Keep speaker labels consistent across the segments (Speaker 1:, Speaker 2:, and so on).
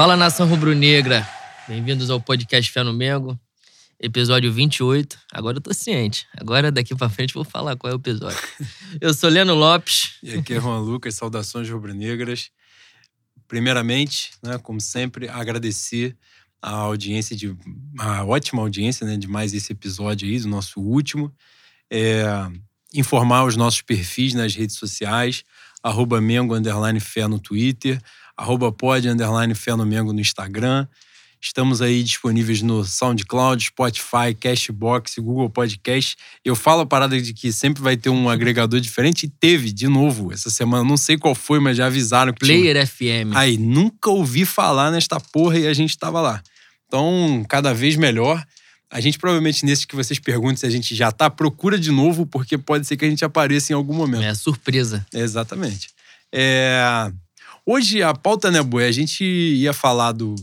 Speaker 1: Fala nação rubro-negra, bem-vindos ao podcast Fé no Mengo, episódio 28. Agora eu tô ciente, agora daqui pra frente vou falar qual é o episódio. Eu sou Leno Lopes.
Speaker 2: E aqui é Juan Lucas, saudações rubro-negras. Primeiramente, né, como sempre, agradecer a audiência de a ótima audiência, né, de mais esse episódio aí, do nosso último. É, informar os nossos perfis nas redes sociais, arroba Mengo Underline Fé no Twitter, arroba pod underline Fé no Instagram. Estamos aí disponíveis no SoundCloud, Spotify, Cashbox, Google Podcast. Eu falo a parada de que sempre vai ter um agregador diferente e teve, de novo, essa semana. Não sei qual foi, mas já avisaram que
Speaker 1: Player tinha... FM.
Speaker 2: Aí, nunca ouvi falar nesta porra e a gente estava lá. Então, cada vez melhor. A gente provavelmente, nesses que vocês perguntam se a gente já tá, procura de novo, porque pode ser que a gente apareça em algum momento.
Speaker 1: É surpresa.
Speaker 2: Exatamente. É... Hoje a pauta, né, Boi? A gente ia falar do.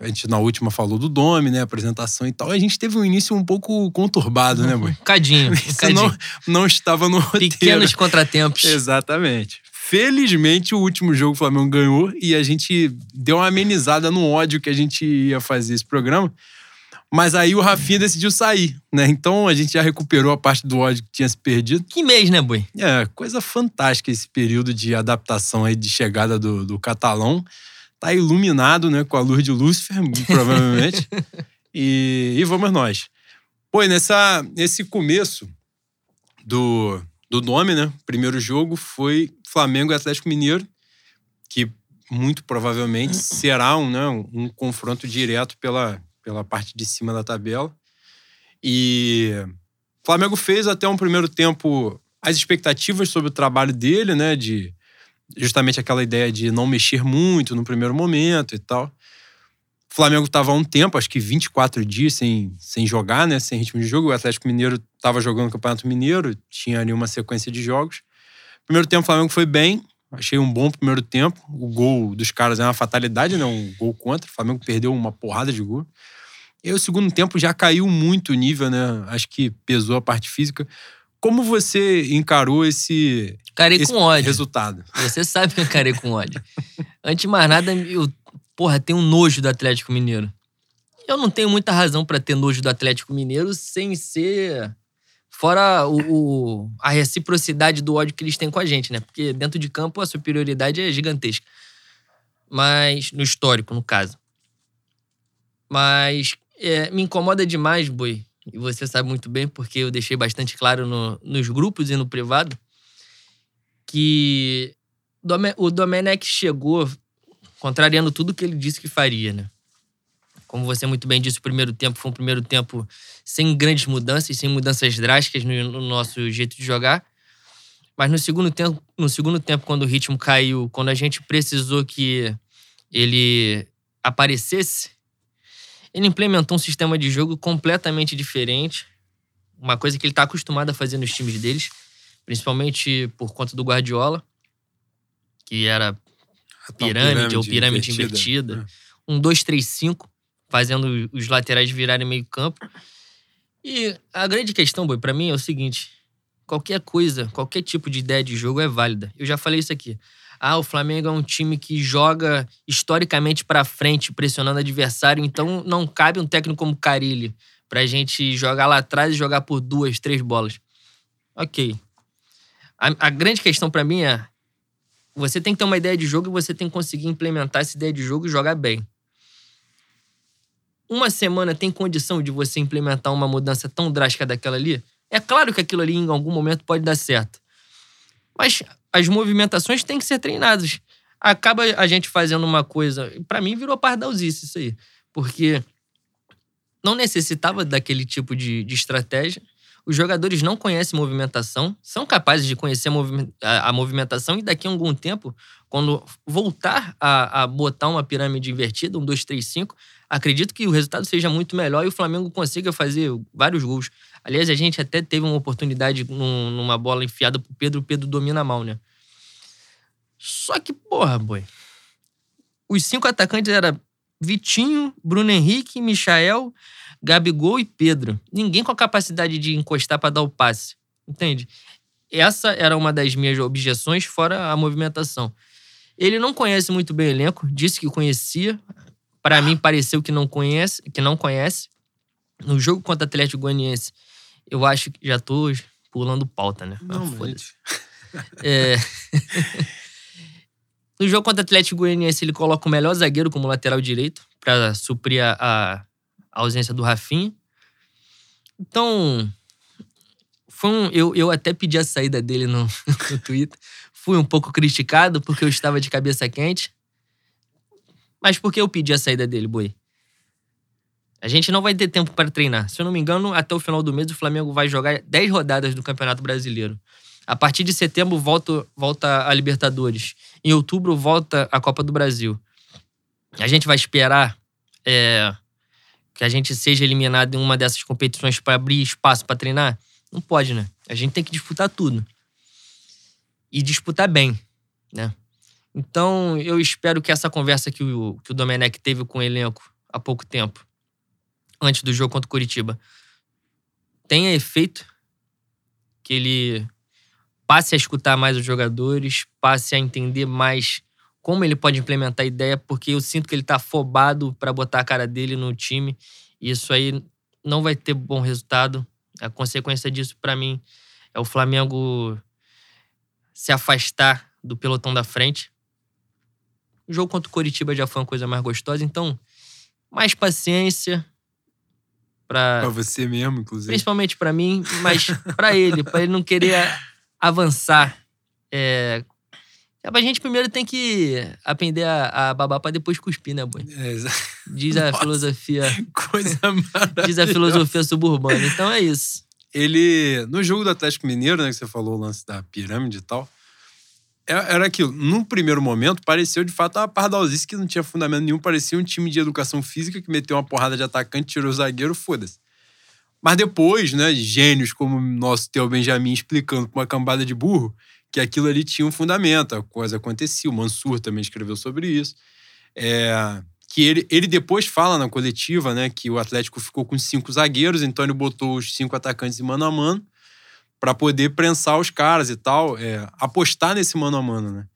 Speaker 2: A gente na última falou do Dome, né? Apresentação e tal. A gente teve um início um pouco conturbado, né, Boi?
Speaker 1: Cadinho.
Speaker 2: Isso
Speaker 1: cadinho.
Speaker 2: não, não estava no roteiro.
Speaker 1: Pequenos contratempos.
Speaker 2: Exatamente. Felizmente, o último jogo o Flamengo ganhou e a gente deu uma amenizada no ódio que a gente ia fazer esse programa. Mas aí o Rafinha decidiu sair, né? Então a gente já recuperou a parte do ódio que tinha se perdido.
Speaker 1: Que mês, né, Boi?
Speaker 2: É, coisa fantástica esse período de adaptação aí, de chegada do, do catalão. Tá iluminado, né, com a luz de Lúcifer, provavelmente. e, e vamos nós. Pô, nessa, nesse começo do, do nome, né? Primeiro jogo foi Flamengo e Atlético Mineiro, que muito provavelmente será um, né, um confronto direto pela, pela parte de cima da tabela. E o Flamengo fez até um primeiro tempo as expectativas sobre o trabalho dele, né? De justamente aquela ideia de não mexer muito no primeiro momento e tal. O Flamengo estava há um tempo, acho que 24 dias sem, sem jogar, né? Sem ritmo de jogo. O Atlético Mineiro estava jogando o Campeonato Mineiro, tinha ali uma sequência de jogos. Primeiro tempo o Flamengo foi bem, achei um bom primeiro tempo. O gol dos caras é uma fatalidade, né? Um gol contra. O Flamengo perdeu uma porrada de gol. E aí, o segundo tempo já caiu muito o nível, né? Acho que pesou a parte física. Como você encarou esse,
Speaker 1: Carei
Speaker 2: esse
Speaker 1: com ódio.
Speaker 2: resultado?
Speaker 1: Você sabe que eu carei com ódio. Antes de mais nada, eu, porra, tenho nojo do Atlético Mineiro. Eu não tenho muita razão para ter nojo do Atlético Mineiro sem ser. Fora o, o, a reciprocidade do ódio que eles têm com a gente, né? Porque dentro de campo a superioridade é gigantesca. Mas. No histórico, no caso. Mas é, me incomoda demais, Boi, e você sabe muito bem, porque eu deixei bastante claro no, nos grupos e no privado, que o Domenech chegou contrariando tudo que ele disse que faria, né? Como você muito bem disse, o primeiro tempo foi um primeiro tempo sem grandes mudanças, sem mudanças drásticas no, no nosso jeito de jogar. Mas no segundo tempo, no segundo tempo, quando o ritmo caiu, quando a gente precisou que ele aparecesse, ele implementou um sistema de jogo completamente diferente. Uma coisa que ele está acostumado a fazer nos times deles, principalmente por conta do Guardiola, que era pirâmide, pirâmide ou pirâmide invertida. invertida. Um 2-3-5, fazendo os laterais virarem meio campo. E a grande questão, Boi, para mim é o seguinte: qualquer coisa, qualquer tipo de ideia de jogo é válida. Eu já falei isso aqui. Ah, o Flamengo é um time que joga historicamente para frente, pressionando adversário, então não cabe um técnico como Carilli pra gente jogar lá atrás e jogar por duas, três bolas. Ok. A, a grande questão para mim é você tem que ter uma ideia de jogo e você tem que conseguir implementar essa ideia de jogo e jogar bem. Uma semana tem condição de você implementar uma mudança tão drástica daquela ali? É claro que aquilo ali em algum momento pode dar certo. Mas as movimentações têm que ser treinadas. Acaba a gente fazendo uma coisa. Para mim, virou pardalzice isso aí. Porque não necessitava daquele tipo de, de estratégia. Os jogadores não conhecem movimentação, são capazes de conhecer a, movimenta a, a movimentação e daqui a algum tempo, quando voltar a, a, botar uma pirâmide invertida, um 2, 3, 5, acredito que o resultado seja muito melhor e o Flamengo consiga fazer vários gols. Aliás, a gente até teve uma oportunidade num, numa bola enfiada pro Pedro, o Pedro domina mal, né? Só que, porra, boi. Os cinco atacantes eram Vitinho, Bruno Henrique, Michael, Gabigol e Pedro. Ninguém com a capacidade de encostar para dar o passe. Entende? Essa era uma das minhas objeções, fora a movimentação. Ele não conhece muito bem o elenco, disse que conhecia. Para mim, pareceu que não conhece, que não conhece. No jogo contra o Atlético Goianiense, eu acho que já tô pulando pauta, né?
Speaker 2: Não,
Speaker 1: Ah. É... no jogo contra o Atlético Goianiense, ele coloca o melhor zagueiro como lateral direito para suprir a, a ausência do Rafinha. Então, foi um, eu, eu até pedi a saída dele no, no Twitter. Fui um pouco criticado porque eu estava de cabeça quente. Mas por que eu pedi a saída dele, Boi? A gente não vai ter tempo para treinar. Se eu não me engano, até o final do mês o Flamengo vai jogar 10 rodadas do Campeonato Brasileiro. A partir de setembro volta, volta a Libertadores. Em outubro volta a Copa do Brasil. A gente vai esperar é, que a gente seja eliminado em uma dessas competições para abrir espaço para treinar? Não pode, né? A gente tem que disputar tudo. E disputar bem, né? Então, eu espero que essa conversa que o, que o Domenech teve com o elenco há pouco tempo, antes do jogo contra o Curitiba, tenha efeito, que ele passe a escutar mais os jogadores, passe a entender mais como ele pode implementar a ideia, porque eu sinto que ele tá afobado para botar a cara dele no time, e isso aí não vai ter bom resultado. A consequência disso, para mim, é o Flamengo se afastar do pelotão da frente. O jogo contra o Coritiba já foi uma coisa mais gostosa, então mais paciência
Speaker 2: Pra
Speaker 1: para
Speaker 2: você mesmo, inclusive.
Speaker 1: principalmente para mim, mas para ele, para ele não querer avançar. É, é pra gente primeiro tem que aprender a, a babar para depois cuspir, né, boi?
Speaker 2: É,
Speaker 1: Diz a
Speaker 2: Nossa.
Speaker 1: filosofia,
Speaker 2: coisa maravilhosa.
Speaker 1: diz a filosofia suburbana. Então é isso.
Speaker 2: Ele, no jogo do Atlético Mineiro, né, que você falou o lance da pirâmide e tal, era aquilo. Num primeiro momento, pareceu de fato uma pardalzice que não tinha fundamento nenhum. Parecia um time de educação física que meteu uma porrada de atacante, tirou o zagueiro, foda-se. Mas depois, né, gênios como o nosso Theo Benjamin explicando pra uma cambada de burro que aquilo ali tinha um fundamento, a coisa acontecia. O Mansur também escreveu sobre isso. É, que ele, ele depois fala na coletiva, né, que o Atlético ficou com cinco zagueiros, então ele botou os cinco atacantes em mano a mano para poder prensar os caras e tal, é, apostar nesse mano a mano, né?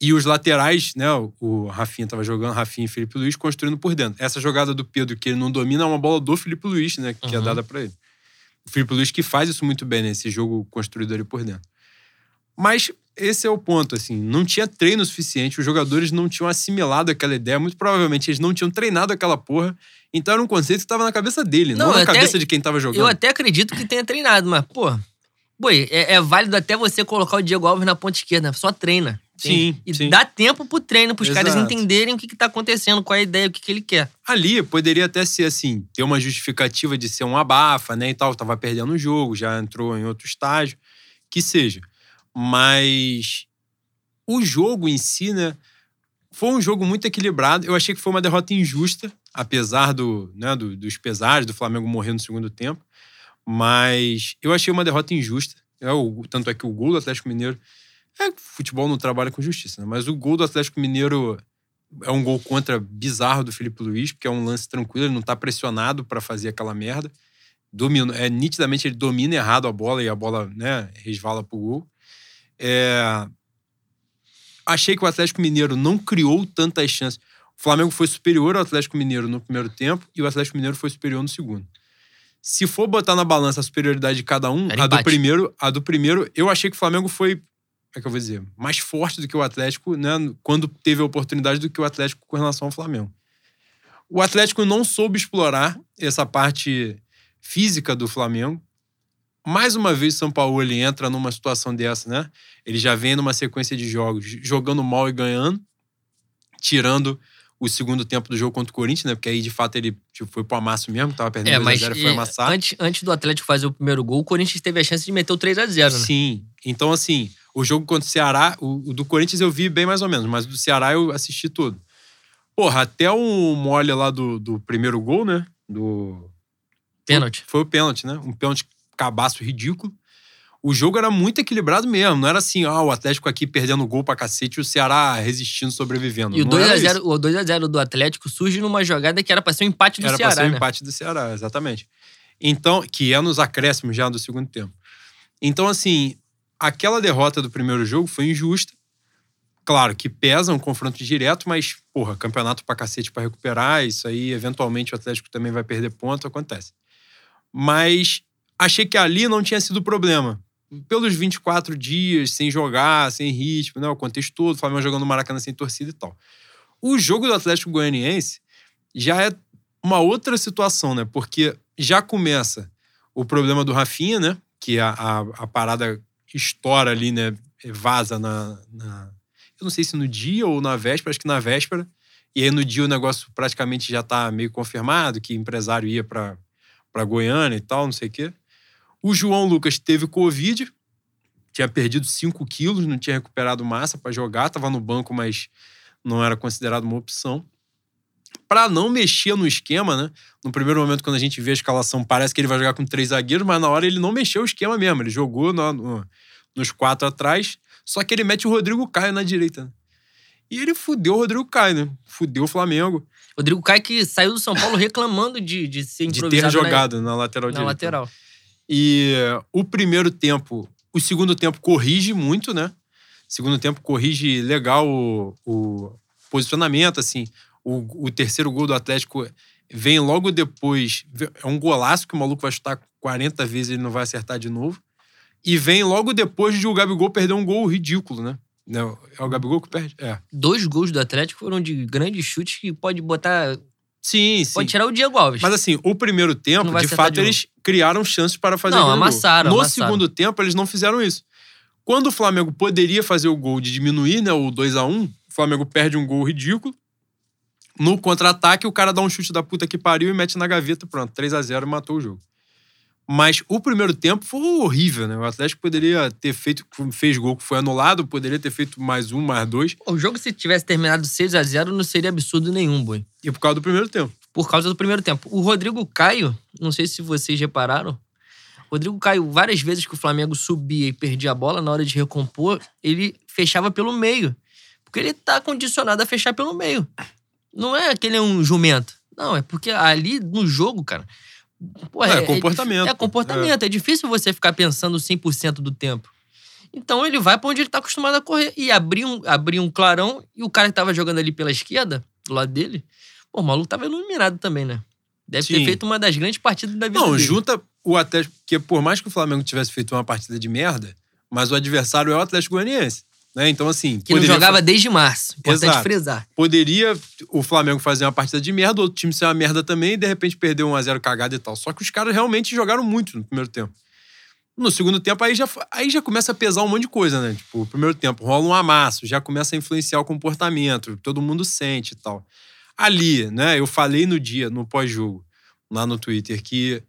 Speaker 2: E os laterais, né, o- Rafinha tava jogando, Rafinha e Felipe Luiz construindo por dentro. Essa jogada do Pedro que ele não domina é uma bola do Felipe Luiz, né, que é
Speaker 1: Uhum.
Speaker 2: dada para ele. O Felipe Luiz que faz isso muito bem, né, esse jogo construído ali por dentro. Mas esse é o ponto, assim, não tinha treino suficiente, os jogadores não tinham assimilado aquela ideia, muito provavelmente eles não tinham treinado aquela porra, então era um conceito que estava na cabeça dele, não,
Speaker 1: Não,
Speaker 2: na
Speaker 1: até-
Speaker 2: cabeça de quem tava jogando.
Speaker 1: Eu até acredito que tenha treinado, mas, pô, boi, é, é válido até você colocar o Diego Alves na ponta esquerda. Só treina.
Speaker 2: Sim,
Speaker 1: E
Speaker 2: sim.
Speaker 1: dá tempo pro treino, pros caras
Speaker 2: Exato.
Speaker 1: entenderem o que, que tá acontecendo, qual é a ideia, o que, que ele quer.
Speaker 2: Ali poderia até ser assim, ter uma justificativa de ser um abafa, né, e tal, tava perdendo o jogo, já entrou em outro estágio, que seja. Mas o jogo em si, né, foi um jogo muito equilibrado. Eu achei que foi uma derrota injusta, apesar do, né, do- dos pesares do Flamengo morrer no segundo tempo. Mas eu achei uma derrota injusta. É, o, tanto é que o gol do Atlético Mineiro. É, futebol não trabalha com justiça, né? Mas o gol do Atlético Mineiro é um gol contra bizarro do Felipe Luiz, porque é um lance tranquilo, ele não tá pressionado para fazer aquela merda. Domina, é, nitidamente ele domina errado a bola e a bola né, resvala pro gol. É, achei que o Atlético Mineiro não criou tantas chances. O Flamengo foi superior ao Atlético Mineiro no primeiro tempo e o Atlético Mineiro foi superior no segundo. Se for botar na balança a superioridade de cada um,
Speaker 1: Era
Speaker 2: a do primeiro, a do primeiro, eu achei que o Flamengo foi, é que eu vou dizer, mais forte do que o Atlético, né, quando teve a oportunidade do que o Atlético com relação ao Flamengo. O Atlético não soube explorar essa parte física do Flamengo. Mais uma vez, o São Paulo ele entra numa situação dessa, né? Ele já vem numa sequência de jogos jogando mal e ganhando, tirando o segundo tempo do jogo contra o Corinthians, né? Porque aí, de fato, ele tipo, foi pro amasso mesmo, tava perdendo
Speaker 1: É,
Speaker 2: 2
Speaker 1: mas
Speaker 2: a 0 foi amassado.
Speaker 1: antes, antes do Atlético fazer o primeiro gol, o Corinthians teve a chance de meter o 3x0, né?
Speaker 2: Sim. Então, assim, o jogo contra o Ceará, o, o do Corinthians eu vi bem mais ou menos, mas o do Ceará eu assisti todo. Porra, até o mole lá do, do primeiro gol, né? Do.
Speaker 1: Pênalti.
Speaker 2: Foi o pênalti, né? Um pênalti cabaço ridículo. O jogo era muito equilibrado mesmo. Não era assim, ah, o Atlético aqui perdendo gol pra cacete e o Ceará resistindo, sobrevivendo.
Speaker 1: E o
Speaker 2: Não era
Speaker 1: 2x0
Speaker 2: isso.
Speaker 1: o 2x0 do Atlético surge numa jogada que era pra ser um empate do
Speaker 2: Era
Speaker 1: Ceará,
Speaker 2: pra ser o
Speaker 1: né?
Speaker 2: empate do Ceará, exatamente. Então, que é nos acréscimos já do segundo tempo. Então, assim, aquela derrota do primeiro jogo foi injusta. Claro que pesa um confronto direto, mas, porra, campeonato pra cacete pra recuperar, isso aí, eventualmente, o Atlético também vai perder ponto, acontece. Mas achei que ali não tinha sido problema. Pelos 24 dias, sem jogar, sem ritmo, né? O contexto todo, o Flamengo jogando no Maracanã sem torcida e tal. O jogo do Atlético Goianiense já é uma outra situação, né? Porque já começa o problema do Rafinha, né? Que a, a, a parada estoura ali, né? Vaza na, na eu não sei se no dia ou na véspera, acho que na véspera. E aí no dia o negócio praticamente já tá meio confirmado, que empresário ia para Goiânia e tal, não sei o quê. O João Lucas teve Covid, tinha perdido 5 quilos, não tinha recuperado massa para jogar, tava no banco, mas não era considerado uma opção. Para não mexer no esquema, né? No primeiro momento, quando a gente vê a escalação, parece que ele vai jogar com três zagueiros, mas na hora ele não mexeu o esquema mesmo. Ele jogou no, no, nos quatro atrás só que ele mete o Rodrigo Caio na direita. Né? E ele fudeu o Rodrigo Caio, né? Fudeu o Flamengo.
Speaker 1: Rodrigo Caio que saiu do São Paulo reclamando de, de ser
Speaker 2: improvisado. De ter jogado na, na lateral
Speaker 1: na
Speaker 2: direita.
Speaker 1: lateral.
Speaker 2: E o primeiro tempo, o segundo tempo corrige muito, né? Segundo tempo corrige legal o, o posicionamento, assim. O, o, terceiro gol do Atlético vem logo depois. É um golaço que o maluco vai chutar 40 vezes e ele não vai acertar de novo. E vem logo depois de o Gabigol perder um gol ridículo, né? Não, é o Gabigol que perde? É.
Speaker 1: Dois gols do Atlético foram de grandes chutes que pode botar.
Speaker 2: Sim, sim.
Speaker 1: Pode tirar o Diego Alves.
Speaker 2: Mas assim, o primeiro tempo, de fato, de eles criaram chances para fazer
Speaker 1: não,
Speaker 2: o gol.
Speaker 1: amassaram.
Speaker 2: No
Speaker 1: amassaram.
Speaker 2: segundo tempo, eles não fizeram isso. Quando o Flamengo poderia fazer o gol de diminuir, né? O 2 a 1 o Flamengo perde um gol ridículo. No contra-ataque, o cara dá um chute da puta que pariu e mete na gaveta. Pronto, 3 a 0 matou o jogo. Mas o primeiro tempo foi horrível, né? O Atlético poderia ter feito, fez gol que foi anulado, poderia ter feito mais um, mais dois.
Speaker 1: O jogo, se tivesse terminado 6 a 0 não seria absurdo nenhum, boi.
Speaker 2: E por causa do primeiro tempo.
Speaker 1: Por causa do primeiro tempo. O Rodrigo Caio, não sei se vocês repararam, Rodrigo Caio, várias vezes que o Flamengo subia e perdia a bola na hora de recompor, ele fechava pelo meio. Porque ele tá condicionado a fechar pelo meio. Não é que ele é um jumento. Não, é porque ali no jogo, cara,
Speaker 2: Pô, é, é, comportamento.
Speaker 1: É, é comportamento. É. é difícil você ficar pensando 100% do tempo. Então ele vai para onde ele tá acostumado a correr. E abrir um, abrir um clarão e o cara que tava jogando ali pela esquerda, do lado dele, pô, o maluco tava iluminado também, né? Deve Sim. ter feito uma das grandes partidas da vida
Speaker 2: Não,
Speaker 1: dele.
Speaker 2: junta o Atlético. Porque por mais que o Flamengo tivesse feito uma partida de merda, mas o adversário é o Atlético Goianiense. Né? Então, assim.
Speaker 1: Que não jogava desde março. Importante Exato. frisar.
Speaker 2: Poderia o Flamengo fazer uma partida de merda, outro time ser uma merda também, e de repente perder um a 0 cagada e tal. Só que os caras realmente jogaram muito no primeiro tempo. No segundo tempo, aí já, aí já começa a pesar um monte de coisa, né? Tipo, o primeiro tempo rola um amasso, já começa a influenciar o comportamento, todo mundo sente e tal. Ali, né? Eu falei no dia, no pós-jogo, lá no Twitter, que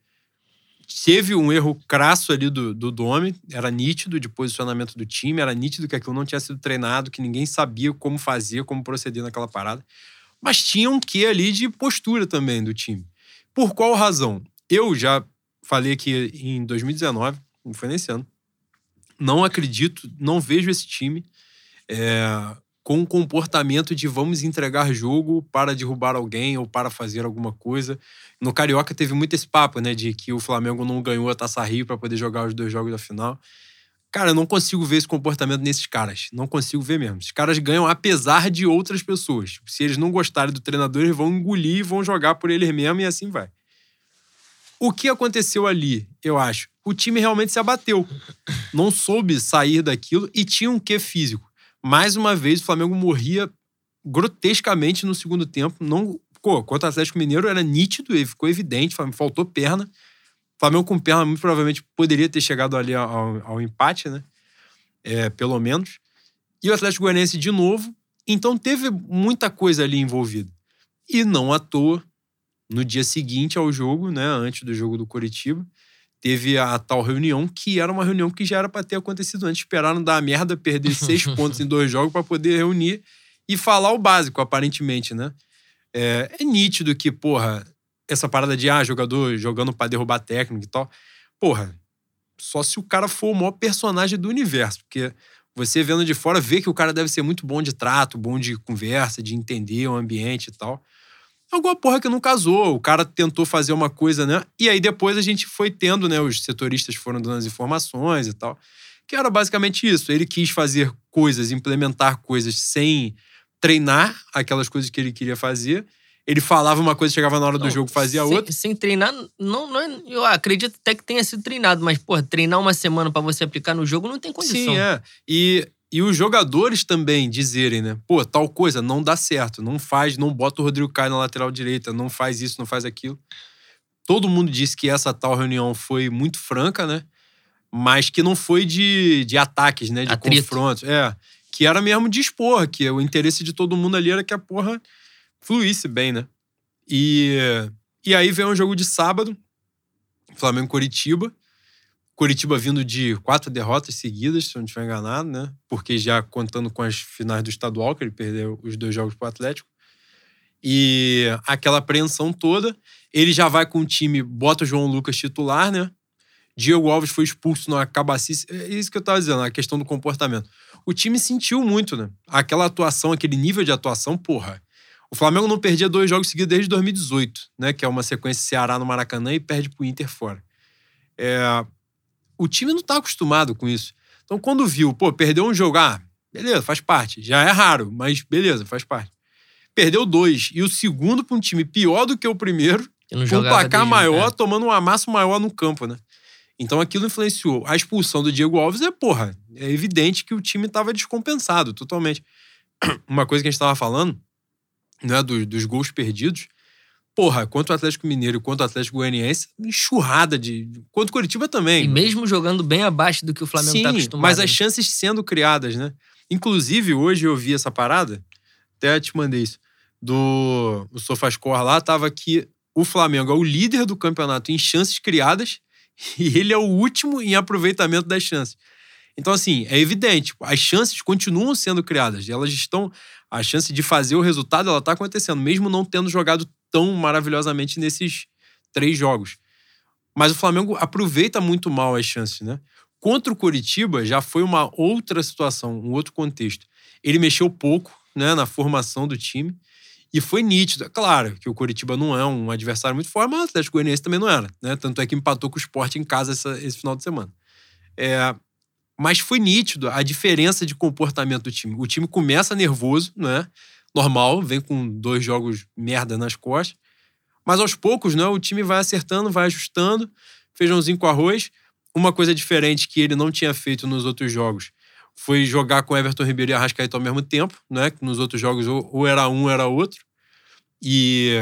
Speaker 2: teve um erro crasso ali do, do Domi, era nítido de posicionamento do time, era nítido que aquilo não tinha sido treinado, que ninguém sabia como fazer, como proceder naquela parada. Mas tinha um quê ali de postura também do time. Por qual razão? Eu já falei aqui em 2019, não foi nesse ano, não acredito, não vejo esse time é, com um comportamento de vamos entregar jogo para derrubar alguém ou para fazer alguma coisa. No Carioca teve muito esse papo, né, de que o Flamengo não ganhou a Taça Rio para poder jogar os dois jogos da final. Cara, eu não consigo ver esse comportamento nesses caras. Não consigo ver mesmo. Os caras ganham apesar de outras pessoas. Tipo, se eles não gostarem do treinador, eles vão engolir e vão jogar por eles mesmos e assim vai. O que aconteceu ali, eu acho? O time realmente se abateu. Não soube sair daquilo e tinha um quê físico mais uma vez, o Flamengo morria grotescamente no segundo tempo. Não, pô, contra o Atlético Mineiro era nítido, ficou evidente, faltou perna. O Flamengo com perna muito provavelmente poderia ter chegado ali ao, ao empate, né? É, pelo menos. E o Atlético Goianiense de novo. Então teve muita coisa ali envolvida. E não à toa, no dia seguinte ao jogo, né, antes do jogo do Coritiba, teve a, tal reunião, que era uma reunião que já era para ter acontecido antes. Esperaram dar a merda, perder seis pontos em dois jogos para poder reunir e falar o básico, aparentemente, né? É, é, nítido que, porra, essa parada de, ah, jogador jogando para derrubar técnico e tal. Porra, só se o cara for o maior personagem do universo, porque você vendo de fora vê que o cara deve ser muito bom de trato, bom de conversa, de entender o ambiente e tal alguma porra que não casou. O cara tentou fazer uma coisa, né? E aí depois a gente foi tendo, né? Os setoristas foram dando as informações e tal. Que era basicamente isso. Ele quis fazer coisas, implementar coisas sem treinar aquelas coisas que ele queria fazer. Ele falava uma coisa, chegava na hora do
Speaker 1: Não,
Speaker 2: jogo, fazia
Speaker 1: sem,
Speaker 2: outra.
Speaker 1: Sem treinar, não, não é- eu acredito até que tenha sido treinado, mas, pô, treinar uma semana pra você aplicar no jogo não tem condição.
Speaker 2: Sim, é. E, e os jogadores também dizerem, né? Pô, tal coisa não dá certo. Não faz, não bota o Rodrigo Caio na lateral direita, não faz isso, não faz aquilo. Todo mundo disse que essa tal reunião foi muito franca, né? Mas que não foi de, de ataques, né? De
Speaker 1: Atrito.
Speaker 2: confrontos. É. Que era mesmo de expor, que o interesse de todo mundo ali era que a porra fluísse bem, né? E, e aí vem um jogo de sábado, Flamengo-Curitiba. Curitiba vindo de quatro derrotas seguidas, se eu não estiver enganado, né? Porque já contando com as finais do estadual, que ele perdeu os dois jogos pro Atlético. E aquela apreensão toda. Ele já vai com o time, bota o João Lucas titular, né? Diego Alves foi expulso na cabacice. É isso que eu tava dizendo, a questão do comportamento. O time sentiu muito, né? Aquela atuação, aquele nível de atuação, porra. O Flamengo não perdia dois jogos seguidos desde 2018, né? Que é uma sequência Ceará no Maracanã e perde pro Inter fora. É, o time não tá acostumado com isso. Então, quando viu, pô, perdeu um jogo, ah, beleza, faz parte. Já é raro, mas beleza, faz parte. Perdeu dois. E o segundo pra um time pior do que o primeiro, com um placar maior,
Speaker 1: é.
Speaker 2: tomando um amasso maior no campo, né? Então aquilo influenciou. A expulsão do Diego Alves é, porra, é evidente que o time tava descompensado totalmente. Uma coisa que a gente tava falando, né, dos, dos gols perdidos, porra, quanto o Atlético Mineiro quanto o Atlético Goianiense, enxurrada de. Quanto o Curitiba também.
Speaker 1: E mesmo jogando bem abaixo do que o Flamengo
Speaker 2: Sim,
Speaker 1: tá acostumado.
Speaker 2: mas as
Speaker 1: né?
Speaker 2: chances sendo criadas, né? Inclusive, hoje eu vi essa parada, até te mandei isso, do o Sofascore lá, tava que o Flamengo é o líder do campeonato em chances criadas e ele é o último em aproveitamento das chances. Então, assim, é evidente, as chances continuam sendo criadas, elas estão. A chance de fazer o resultado, ela tá acontecendo, mesmo não tendo jogado tão maravilhosamente nesses três jogos. Mas o Flamengo aproveita muito mal as chances, né? Contra o Coritiba já foi uma outra situação, um outro contexto. Ele mexeu pouco né, na formação do time e foi nítido. É Claro que o Coritiba não é um adversário muito forte, mas o Atlético Goianiense também não era. Né? Tanto é que empatou com o Sport em casa essa- esse final de semana. É, mas foi nítido a diferença de comportamento do time. O time começa nervoso, né? Normal, vem com dois jogos merda nas costas. Mas aos poucos, né, o time vai acertando, vai ajustando, feijãozinho com arroz. Uma coisa diferente que ele não tinha feito nos outros jogos foi jogar com Everton Ribeiro e Arrascaeta ao mesmo tempo, né? Nos outros jogos ou era um ou era outro. E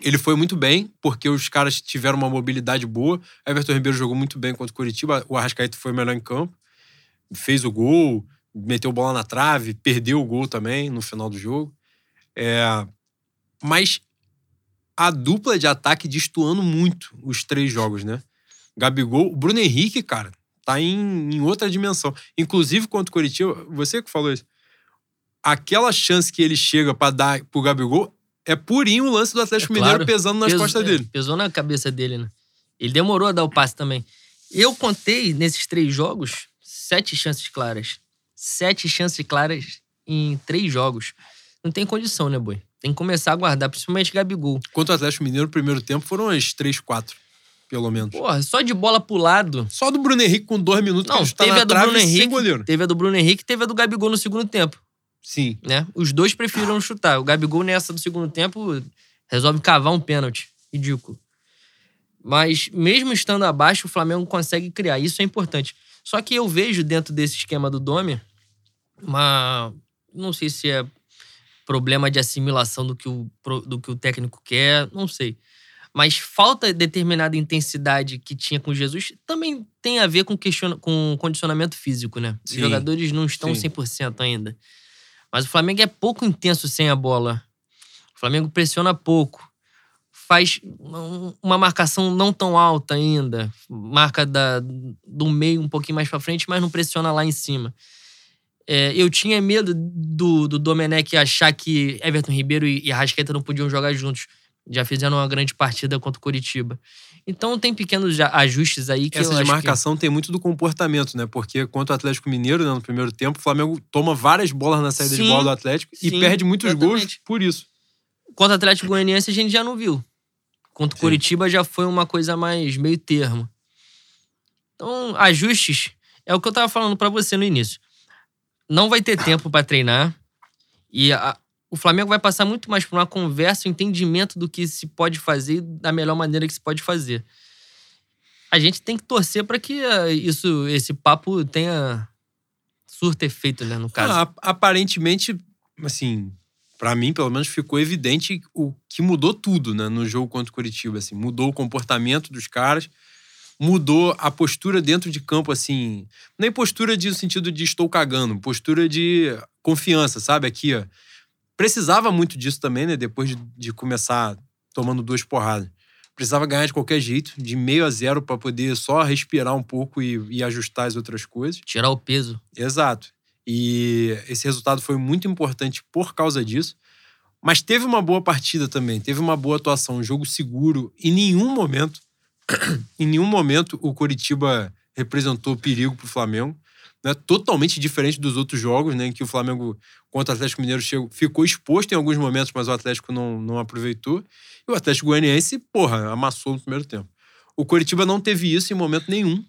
Speaker 2: ele foi muito bem, porque os caras tiveram uma mobilidade boa. Everton Ribeiro jogou muito bem contra o Curitiba, o Arrascaeta foi melhor em campo. Fez o gol, meteu bola na trave, perdeu o gol também no final do jogo. É, mas a dupla de ataque destoando muito os três jogos, né? Gabigol, o Bruno Henrique, cara, tá em, em outra dimensão. Inclusive contra o Curitiba, você que falou isso. Aquela chance que ele chega pra dar pro Gabigol é purinho o lance do Atlético
Speaker 1: É claro.
Speaker 2: Mineiro pesando nas
Speaker 1: Peso-
Speaker 2: costas
Speaker 1: é,
Speaker 2: dele.
Speaker 1: Pesou na cabeça dele, né? Ele demorou a dar o passe também. Eu contei nesses três jogos sete chances claras. Sete chances claras em três jogos. Não tem condição, né, boi? Tem que começar a guardar, principalmente Gabigol.
Speaker 2: Contra o Atlético Mineiro, no primeiro tempo foram as três, quatro, pelo menos.
Speaker 1: Porra, só de bola pro lado.
Speaker 2: Só do Bruno Henrique com dois minutos
Speaker 1: Não,
Speaker 2: que está
Speaker 1: teve a do Bruno Henrique.
Speaker 2: goleiro.
Speaker 1: Teve a do Bruno Henrique teve a do Gabigol no segundo tempo.
Speaker 2: Sim.
Speaker 1: né? Os dois preferiram chutar. O Gabigol, nessa do segundo tempo, resolve cavar um pênalti. Ridículo. Mas, mesmo estando abaixo, o Flamengo consegue criar. Isso é importante. Só que eu vejo dentro desse esquema do Domi uma. Não sei se é problema de assimilação do que o, do que o técnico quer, não sei. Mas falta determinada intensidade que tinha com Jesus também tem a ver com, questiona- com condicionamento físico, né? Os
Speaker 2: Sim.
Speaker 1: jogadores não estão
Speaker 2: Sim.
Speaker 1: 100% ainda. Mas o Flamengo é pouco intenso sem a bola. O Flamengo pressiona pouco. Faz um- uma marcação não tão alta ainda. Marca da, do meio um pouquinho mais pra frente, mas não pressiona lá em cima. É, eu tinha medo do, do Domenech achar que Everton Ribeiro e, e Arrascaeta não podiam jogar juntos. Já fizeram uma grande partida contra o Curitiba. Então tem pequenos ajustes aí que
Speaker 2: Essa
Speaker 1: eu
Speaker 2: de
Speaker 1: acho que-
Speaker 2: tem muito do comportamento, né? Porque contra o Atlético Mineiro, né, no primeiro tempo, o Flamengo toma várias bolas na saída de
Speaker 1: Sim,
Speaker 2: bola do Atlético e
Speaker 1: sim,
Speaker 2: perde muitos gols
Speaker 1: exatamente.
Speaker 2: por isso.
Speaker 1: Contra o Atlético Goianiense a gente já não viu. Contra o. Curitiba já foi uma coisa mais meio termo. Então, ajustes é o que eu tava falando pra você no início. Não vai ter tempo para treinar. E a, o Flamengo vai passar muito mais por uma conversa, um entendimento do que se pode fazer da melhor maneira que se pode fazer. A gente tem que torcer para que eh, isso, esse papo tenha surto efeito, né, no caso.
Speaker 2: Ah, aparentemente, assim, para mim, pelo menos, ficou evidente o que mudou tudo, né, no jogo contra o Curitiba, assim, mudou o comportamento dos caras, mudou a postura dentro de campo, assim, nem postura de no sentido de estou cagando, postura de confiança, sabe? Aqui, ó. Precisava muito disso também, né? Depois de, de começar tomando duas porradas. Precisava ganhar de qualquer jeito, de meio a zero, para poder só respirar um pouco e, e ajustar as outras coisas.
Speaker 1: Tirar o peso.
Speaker 2: Exato. E esse resultado foi muito importante por causa disso. Mas teve uma boa partida também, teve uma boa atuação, um jogo seguro. Em nenhum momento, em nenhum momento o Coritiba representou perigo para o Flamengo né, totalmente diferente dos outros jogos, né, em que o Flamengo contra o Atlético Mineiro chegou, ficou exposto em alguns momentos, mas o Atlético não, não aproveitou. E o Atlético Goianiense, porra, amassou no primeiro tempo. O Coritiba não teve isso em momento nenhum,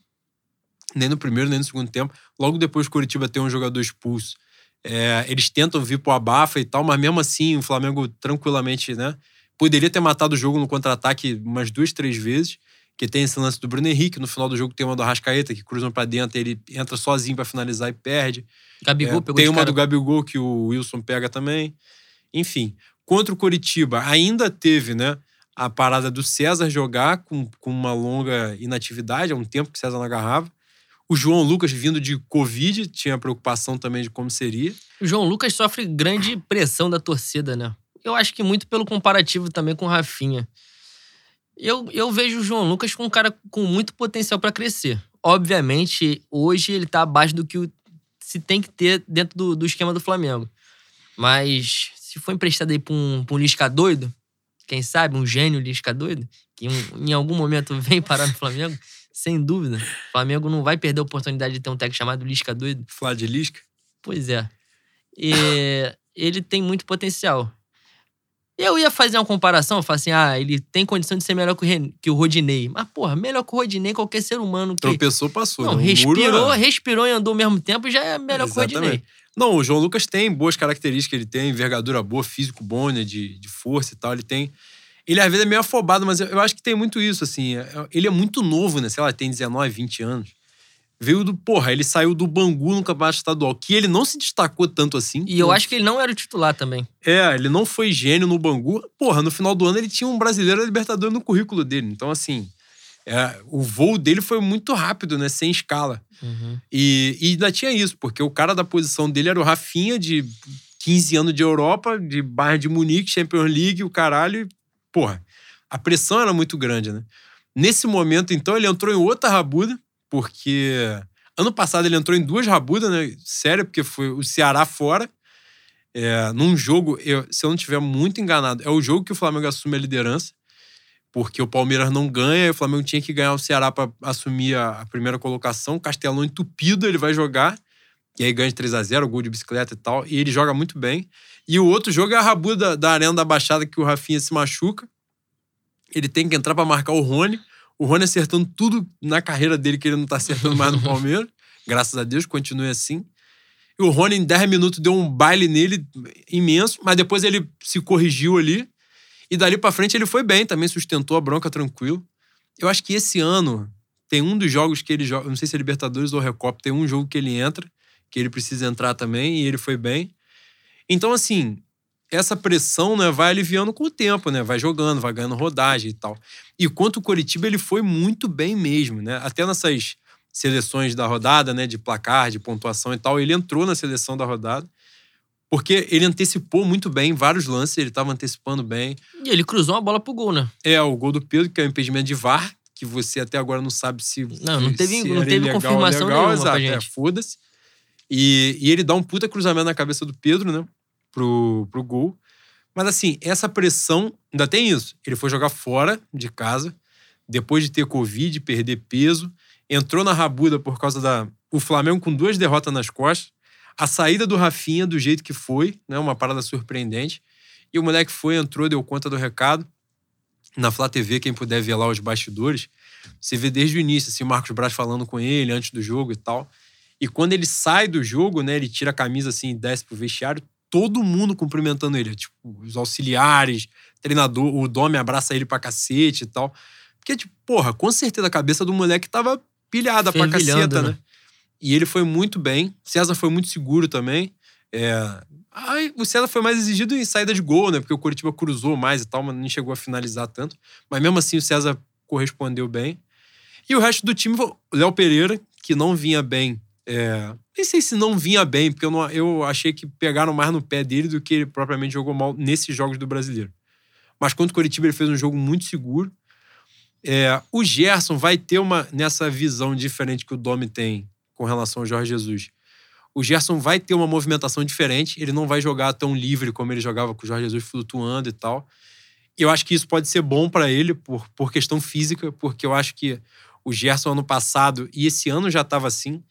Speaker 2: nem no primeiro, nem no segundo tempo. Logo depois o Coritiba tem um jogador expulso. É, eles tentam vir pro abafa e tal, mas mesmo assim o Flamengo tranquilamente, né? Poderia ter matado o jogo no contra-ataque umas duas, três vezes tem esse lance do Bruno Henrique, no final do jogo tem uma do Arrascaeta, que cruzam para dentro, ele entra sozinho para finalizar e perde.
Speaker 1: Gabigol é, pegou
Speaker 2: Tem uma
Speaker 1: cara.
Speaker 2: do Gabigol que o Wilson pega também. Enfim, contra o Coritiba ainda teve, né, a parada do César jogar com, com uma longa inatividade, há um tempo que o César não agarrava. O João Lucas vindo de Covid, tinha preocupação também de como seria.
Speaker 1: O João Lucas sofre grande pressão da torcida, né? Eu acho que muito pelo comparativo também com o Rafinha. Eu, eu vejo o João Lucas com um cara com muito potencial para crescer. Obviamente, hoje ele tá abaixo do que se tem que ter dentro do, do esquema do Flamengo. Mas se for emprestado aí pra um, pra um Lisca doido, quem sabe, um gênio Lisca doido, que um, em algum momento vem parar no Flamengo, sem dúvida. O Flamengo não vai perder a oportunidade de ter um técnico chamado Lisca doido.
Speaker 2: Flá de Lisca?
Speaker 1: Pois é. E ele tem muito potencial. Eu ia fazer uma comparação, eu assim, ah, ele tem condição de ser melhor que o, Ren... que o Rodinei. Mas, porra, melhor que o Rodinei, qualquer ser humano que...
Speaker 2: Tropeçou, passou.
Speaker 1: Não,
Speaker 2: né?
Speaker 1: respirou, respirou e andou ao mesmo tempo, já é melhor
Speaker 2: Exatamente.
Speaker 1: que o Rodinei.
Speaker 2: Não, o João Lucas tem boas características, ele tem envergadura boa, físico bom, né, de, de força e tal, ele tem... Ele às vezes é meio afobado, mas eu, eu acho que tem muito isso, assim, é, ele é muito novo, né, sei lá, tem 19, 20 anos. Veio do, porra, ele saiu do Bangu no Campeonato Estadual, que ele não se destacou tanto assim.
Speaker 1: E eu acho que ele não era o titular também.
Speaker 2: É, ele não foi gênio no Bangu. Porra, no final do ano ele tinha um brasileiro da Libertadores no currículo dele. Então, assim, é, o voo dele foi muito rápido, né? Sem escala.
Speaker 1: Uhum.
Speaker 2: E, e ainda tinha isso, porque o cara da posição dele era o Rafinha, de 15 anos de Europa, de Bayern de Munique, Champions League, o caralho. E, porra, a pressão era muito grande, né? Nesse momento, então, ele entrou em outra rabuda, porque ano passado ele entrou em duas rabudas, né? Sério, porque foi o Ceará fora. É, num jogo, eu, se eu não estiver muito enganado, é o jogo que o Flamengo assume a liderança, porque o Palmeiras não ganha, e o Flamengo tinha que ganhar o Ceará para assumir a, a, primeira colocação. Castelão entupido, ele vai jogar, e aí ganha de 3 a 0 gol de bicicleta e tal, e ele joga muito bem. E o outro jogo é a rabuda da, da Arena da Baixada, que o Rafinha se machuca. Ele tem que entrar para marcar o Rony. O Rony acertando tudo na carreira dele que ele não tá acertando mais no Palmeiras. Graças a Deus, continue assim. E o Rony, em 10 minutos, deu um baile nele imenso, mas depois ele se corrigiu ali. E dali para frente ele foi bem, também sustentou a bronca tranquilo. Eu acho que esse ano tem um dos jogos que ele joga, não sei se é Libertadores ou Recopa, tem um jogo que ele entra, que ele precisa entrar também, e ele foi bem. Então, assim, essa pressão né, vai aliviando com o tempo, né? Vai jogando, vai ganhando rodagem e tal. E quanto o Coritiba, ele foi muito bem mesmo, né? Até nessas seleções da rodada, né? De placar, de pontuação e tal, ele entrou na seleção da rodada. Porque ele antecipou muito bem vários lances, ele estava antecipando bem.
Speaker 1: E ele cruzou uma bola pro gol, né?
Speaker 2: É, o gol do Pedro, que é o impedimento de VAR, que você até agora não sabe se.
Speaker 1: Não, não teve, não teve
Speaker 2: ilegal,
Speaker 1: confirmação
Speaker 2: legal,
Speaker 1: nenhuma
Speaker 2: exato, é, foda-se. E, e ele dá um puta cruzamento na cabeça do Pedro, né? Pro, pro gol. Mas assim, essa pressão ainda tem isso. Ele foi jogar fora de casa, depois de ter Covid, perder peso, entrou na rabuda por causa da. O Flamengo com duas derrotas nas costas. A saída do Rafinha do jeito que foi, né? Uma parada surpreendente. E o moleque foi, entrou, deu conta do recado. Na Flá TV, quem puder ver lá os bastidores, você vê desde o início, assim, o Marcos Braz falando com ele antes do jogo e tal. E quando ele sai do jogo, né, ele tira a camisa assim e desce pro vestiário, todo mundo cumprimentando ele. Tipo, os auxiliares, treinador, o Domi abraça ele pra cacete e tal. Porque, tipo, porra, com certeza a cabeça do moleque tava pilhada pra caceta, né? né? E ele foi muito bem. César foi muito seguro também. É... Ai, o César foi mais exigido em saída de gol, né? Porque o Curitiba cruzou mais e tal, mas não chegou a finalizar tanto. Mas mesmo assim o César correspondeu bem. E o resto do time, o Léo Pereira, que não vinha bem é, nem sei se não vinha bem, porque eu, não, eu achei que pegaram mais no pé dele do que ele propriamente jogou mal nesses jogos do brasileiro. Mas contra o Coritiba, ele fez um jogo muito seguro. É, o Gerson vai ter uma nessa visão diferente que o Domi tem com relação ao Jorge Jesus. O Gerson vai ter uma movimentação diferente, ele não vai jogar tão livre como ele jogava com o Jorge Jesus flutuando e tal. Eu acho que isso pode ser bom para ele por, por questão física, porque eu acho que o Gerson ano passado e esse ano já estava assim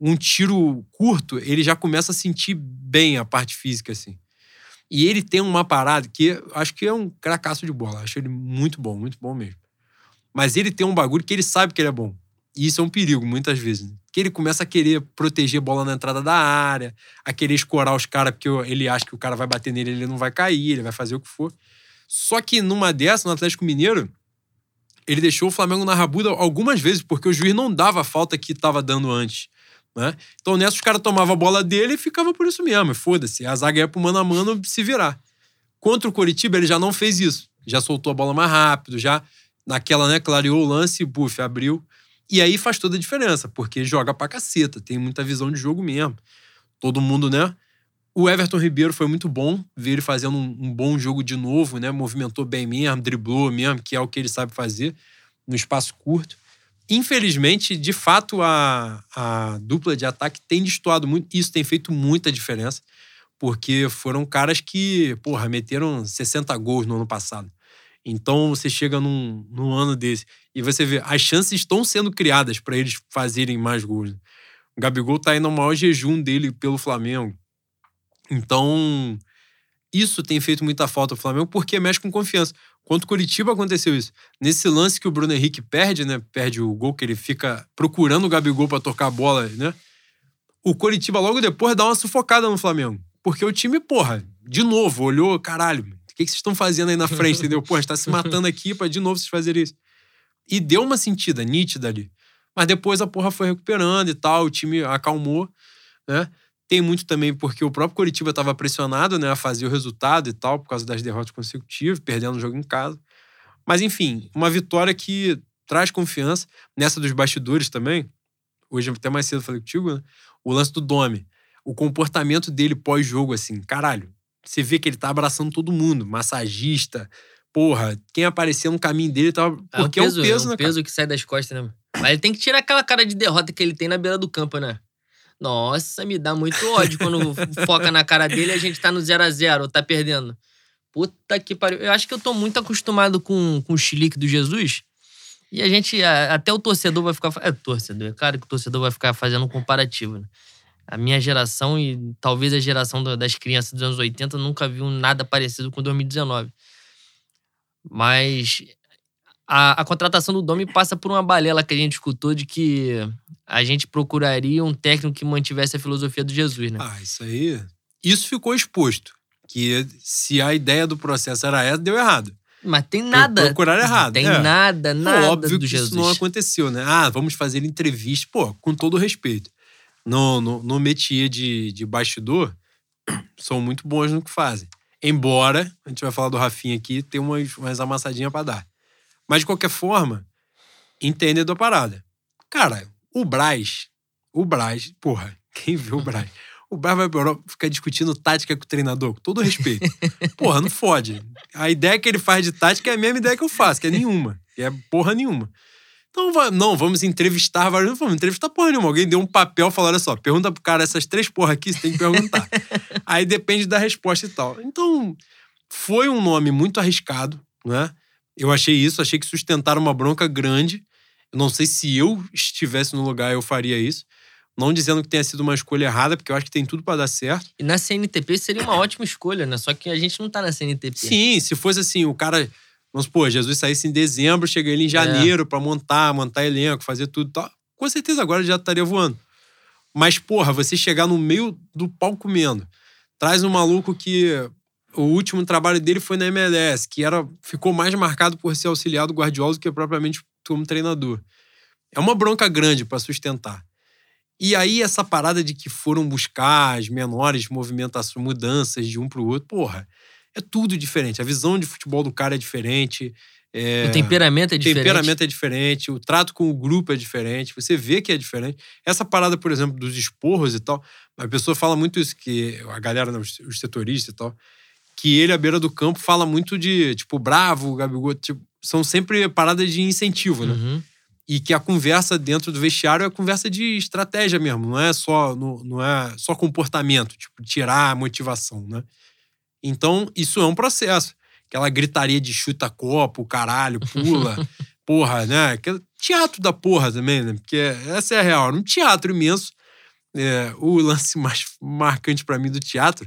Speaker 2: um tiro curto, ele já começa a sentir bem a parte física, assim. E ele tem uma parada que acho que é um cracaço de bola. Acho ele muito bom, muito bom mesmo. Mas ele tem um bagulho que ele sabe que ele é bom. E isso é um perigo, muitas vezes. Que ele começa a querer proteger a bola na entrada da área, a querer escorar os caras, porque ele acha que o cara vai bater nele, ele não vai cair, ele vai fazer o que for. Só que numa dessa, no Atlético Mineiro, ele deixou o Flamengo na rabuda algumas vezes, porque o juiz não dava a falta que estava dando antes. Né? Então nessa os caras tomavam a bola dele e ficava por isso mesmo. Foda-se. A zaga ia pro mano a mano se virar. Contra o Coritiba, ele já não fez isso. Já soltou a bola mais rápido, já naquela, né, clareou o lance, buf, abriu. E aí faz toda a diferença, porque joga pra caceta, tem muita visão de jogo mesmo. Todo mundo, né? O Everton Ribeiro foi muito bom ver ele fazendo um, um bom jogo de novo, né? Movimentou bem mesmo, driblou mesmo, que é o que ele sabe fazer no espaço curto. Infelizmente, de fato, a, a dupla de ataque tem destoado muito. Isso tem feito muita diferença, porque foram caras que, porra, meteram 60 gols no ano passado. Então você chega num, num ano desse e você vê, as chances estão sendo criadas para eles fazerem mais gols. O Gabigol tá aí no maior jejum dele pelo Flamengo. Então, isso tem feito muita falta ao Flamengo porque mexe com confiança. Quanto Curitiba aconteceu isso. Nesse lance que o Bruno Henrique perde, né? Perde o gol, que ele fica procurando o Gabigol para tocar a bola, né? O Curitiba logo depois dá uma sufocada no Flamengo. Porque o time, porra, de novo, olhou, caralho, o que, que vocês estão fazendo aí na frente, entendeu? Porra, a gente tá se matando aqui pra de novo vocês fazerem isso. E deu uma sentida nítida ali. Mas depois a porra foi recuperando e tal, o time acalmou, né? Tem muito também porque o próprio Curitiba estava pressionado né, a fazer o resultado e tal, por causa das derrotas consecutivas, perdendo o jogo em casa. Mas, enfim, uma vitória que traz confiança. Nessa dos bastidores também, hoje até mais cedo falei contigo, né? O lance do Domi. O comportamento dele pós-jogo, assim, caralho. Você vê que ele tá abraçando todo mundo, massagista, porra, quem aparecer no caminho dele tava. Porque é um peso, é um peso, é um
Speaker 1: né, peso que sai das costas, né? Mas ele tem que tirar aquela cara de derrota que ele tem na beira do campo, né? Nossa, me dá muito ódio quando foca na cara dele e a gente tá no 0 a 0 ou tá perdendo. Puta que pariu. Eu acho que eu tô muito acostumado com, com o chilique do Jesus. E a gente, até o torcedor vai ficar. É, torcedor, é claro que o torcedor vai ficar fazendo um comparativo. Né? A minha geração e talvez a geração das crianças dos anos 80 nunca viu nada parecido com 2019. Mas a, a contratação do Domi passa por uma balela que a gente escutou de que a gente procuraria um técnico que mantivesse a filosofia do Jesus, né?
Speaker 2: Ah, isso aí. Isso ficou exposto. Que se a ideia do processo era essa, deu errado.
Speaker 1: Mas tem nada.
Speaker 2: Procurar errado.
Speaker 1: Tem é. nada, nada.
Speaker 2: É óbvio
Speaker 1: do
Speaker 2: que
Speaker 1: Jesus.
Speaker 2: isso não aconteceu, né? Ah, vamos fazer entrevista. Pô, com todo respeito. No, no, no métier de, de bastidor, são muito bons no que fazem. Embora, a gente vai falar do Rafinha aqui, tem umas, umas amassadinhas para dar. Mas, de qualquer forma, entende da parada. Cara, o Braz, o Braz, porra, quem vê o Braz? O Braz vai pra Europa ficar discutindo tática com o treinador, com todo respeito. Porra, não fode. A ideia que ele faz de tática é a mesma ideia que eu faço, que é nenhuma. Que é porra nenhuma. Então, não, vamos entrevistar vários. Não vamos entrevistar porra nenhuma. Alguém deu um papel e falou: olha só, pergunta pro cara essas três porra aqui, você tem que perguntar. Aí depende da resposta e tal. Então, foi um nome muito arriscado, né? Eu achei isso, achei que sustentaram uma bronca grande. Eu não sei se eu estivesse no lugar eu faria isso. Não dizendo que tenha sido uma escolha errada, porque eu acho que tem tudo para dar certo.
Speaker 1: E na CNTP seria uma ótima escolha, né? Só que a gente não tá na CNTP.
Speaker 2: Sim, se fosse assim, o cara. Vamos supor, Jesus saísse em dezembro, chega ele em é. janeiro é. para montar, montar elenco, fazer tudo tal. Com certeza agora já estaria voando. Mas, porra, você chegar no meio do pau comendo, traz um maluco que o último trabalho dele foi na MLS, que era ficou mais marcado por ser auxiliar do Guardiola do que propriamente como treinador. É uma bronca grande para sustentar. E aí, essa parada de que foram buscar as menores movimentações, mudanças de um para o outro, porra, é tudo diferente. A visão de futebol do cara é diferente. É...
Speaker 1: O temperamento é diferente.
Speaker 2: O temperamento é diferente, o trato com o grupo é diferente, você vê que é diferente. Essa parada, por exemplo, dos esporros e tal, a pessoa fala muito isso, que a galera, os, setoristas e tal, que ele, à beira do campo, fala muito de, tipo, bravo, Gabigol, tipo, são sempre paradas de incentivo, né? Uhum e que a conversa dentro do vestiário é conversa de estratégia mesmo, não é só não, não é só comportamento, tipo tirar a motivação, né? Então isso é um processo. Aquela gritaria de chuta copo, caralho, pula, porra, né? Aquele teatro da porra também, né? Porque essa é a real, um teatro imenso. É, o lance mais marcante para mim do teatro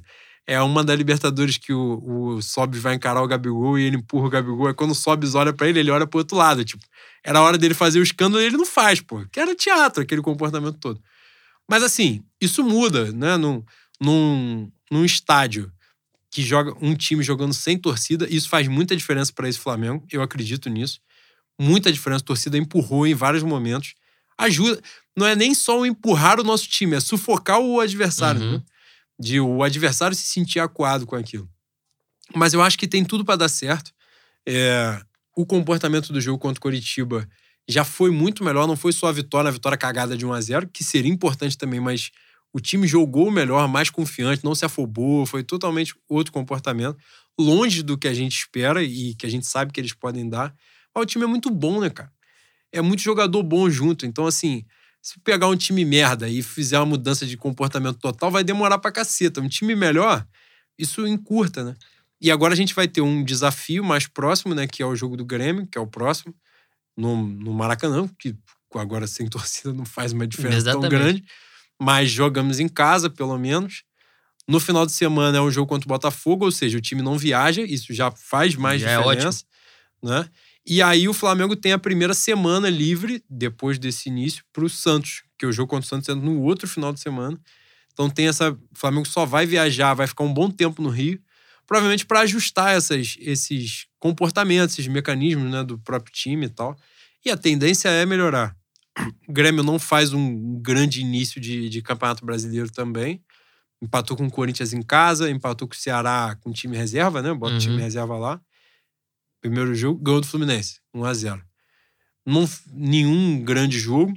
Speaker 2: é uma da Libertadores que o, o Sobis vai encarar o Gabigol e ele empurra o Gabigol. É quando o Sobis olha para ele, ele olha pro outro lado. Tipo, era a hora dele fazer o escândalo e ele não faz, pô. Que era teatro, aquele comportamento todo. Mas assim, isso muda, né? Num, num, num estádio que joga um time jogando sem torcida, isso faz muita diferença para esse Flamengo. Eu acredito nisso. Muita diferença. A torcida empurrou em vários momentos. Ajuda. Não é nem só empurrar o nosso time, é sufocar o adversário. Uhum. Né? De o adversário se sentir acuado com aquilo. Mas eu acho que tem tudo para dar certo. É, o comportamento do jogo contra o Coritiba já foi muito melhor, não foi só a vitória, a vitória cagada de 1 a 0 que seria importante também, mas o time jogou melhor, mais confiante, não se afobou, foi totalmente outro comportamento, longe do que a gente espera e que a gente sabe que eles podem dar. Mas o time é muito bom, né, cara? É muito jogador bom junto, então assim, se pegar um time merda e fizer uma mudança de comportamento total, vai demorar pra caceta. Um time melhor, isso encurta, né? E agora a gente vai ter um desafio mais próximo, né? Que é o jogo do Grêmio, que é o próximo, no, no Maracanã, que agora sem torcida não faz uma diferença Exatamente. tão grande. Mas jogamos em casa, pelo menos. No final de semana é um jogo contra o Botafogo, ou seja, o time não viaja, isso já faz mais já diferença. É né? E aí o Flamengo tem a primeira semana livre, depois desse início, para o Santos, que o jogo contra o Santos é no outro final de semana. Então tem essa. O Flamengo só vai viajar, vai ficar um bom tempo no Rio, provavelmente para ajustar essas, esses comportamentos, esses mecanismos né, do próprio time e tal. E a tendência é melhorar. O Grêmio não faz um grande início de, de campeonato brasileiro também. Empatou com o Corinthians em casa, empatou com o Ceará com time reserva, né? Bota uhum. o time reserva lá. Primeiro jogo, ganhou do Fluminense, 1 a 0 Não, nenhum grande jogo.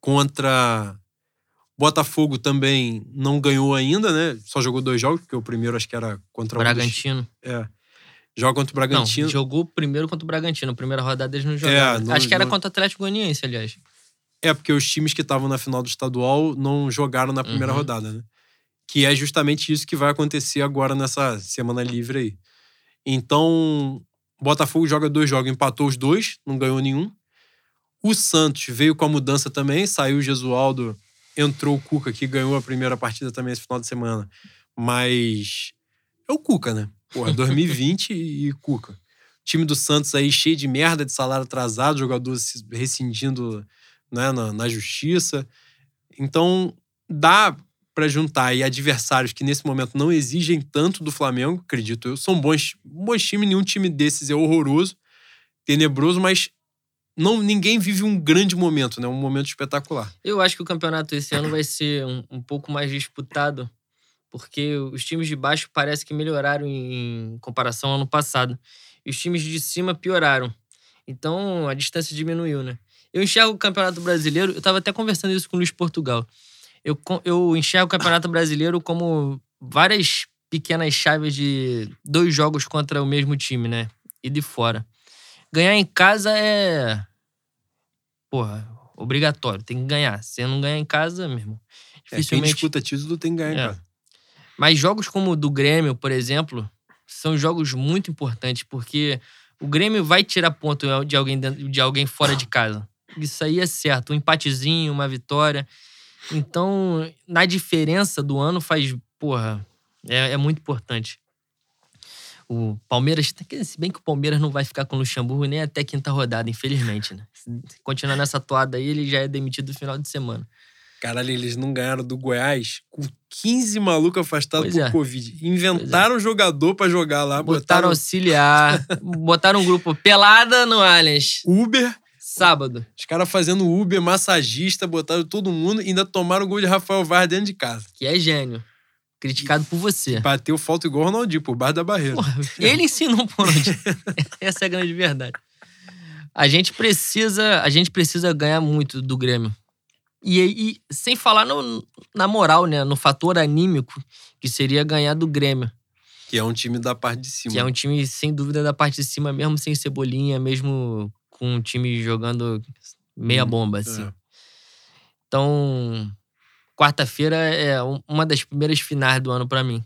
Speaker 2: Contra Botafogo também não ganhou ainda, né? Só jogou dois jogos, porque o primeiro acho que era contra
Speaker 1: o Bragantino.
Speaker 2: Um dos... É. Joga contra o Bragantino.
Speaker 1: Não, jogou primeiro contra o Bragantino. Primeira rodada eles não jogaram. É, não, acho que era não... contra o Atlético Goianiense, aliás.
Speaker 2: É, porque os times que estavam na final do estadual não jogaram na primeira uhum. rodada, né? Que é justamente isso que vai acontecer agora nessa semana livre aí. Então, Botafogo joga dois jogos, empatou os dois, não ganhou nenhum. O Santos veio com a mudança também, saiu o Gesualdo, entrou o Cuca, que ganhou a primeira partida também esse final de semana. Mas é o Cuca, né? Pô, 2020 e Cuca. O time do Santos aí cheio de merda de salário atrasado, jogadores rescindindo né, na, na justiça. Então, dá para juntar aí adversários que nesse momento não exigem tanto do Flamengo, acredito eu. São bons, bons times, nenhum time desses é horroroso, tenebroso, mas não ninguém vive um grande momento, né? Um momento espetacular.
Speaker 1: Eu acho que o campeonato esse ano vai ser um, um pouco mais disputado, porque os times de baixo parece que melhoraram em, em comparação ao ano passado. E os times de cima pioraram. Então a distância diminuiu, né? Eu enxergo o Campeonato Brasileiro, eu estava até conversando isso com o Luiz Portugal eu, eu enxergo o Campeonato Brasileiro como várias pequenas chaves de dois jogos contra o mesmo time, né? E de fora. Ganhar em casa é. Porra, obrigatório, tem que ganhar. Se não ganhar em casa, mesmo.
Speaker 2: Dificilmente... É, quem disputa título tem que ganhar em é. casa.
Speaker 1: Mas jogos como o do Grêmio, por exemplo, são jogos muito importantes, porque o Grêmio vai tirar ponto de alguém, de alguém fora de casa. Isso aí é certo. Um empatezinho, uma vitória. Então, na diferença do ano, faz. Porra, é, é muito importante. O Palmeiras, se bem que o Palmeiras não vai ficar com o Luxemburgo nem até quinta rodada, infelizmente, né? Se continuar nessa toada aí, ele já é demitido no final de semana.
Speaker 2: Caralho, eles não ganharam do Goiás com 15 malucos afastados
Speaker 1: Pois
Speaker 2: por
Speaker 1: é.
Speaker 2: Covid. Inventaram um jogador pra jogar lá,
Speaker 1: Botaram
Speaker 2: botaram
Speaker 1: auxiliar, botaram um grupo pelada no Allianz.
Speaker 2: Uber,
Speaker 1: Sábado.
Speaker 2: os caras fazendo Uber, massagista, botaram todo mundo e ainda tomaram o gol de Rafael Vaz dentro de casa.
Speaker 1: Que é gênio. Criticado por você.
Speaker 2: Bateu falta igual o Ronaldinho, por baixo da barreira.
Speaker 1: Porra, ele ensinou por onde. Essa é a grande verdade. A gente precisa, a gente precisa ganhar muito do Grêmio. E, e sem falar no- na moral, né? No fator anímico, que seria ganhar do Grêmio.
Speaker 2: Que é um time da parte de cima.
Speaker 1: Que é um time, sem dúvida, da parte de cima, mesmo sem cebolinha, mesmo com um time jogando meia
Speaker 2: Hum,
Speaker 1: bomba, assim.
Speaker 2: É.
Speaker 1: Então, quarta-feira é um- uma das primeiras finais do ano pra mim.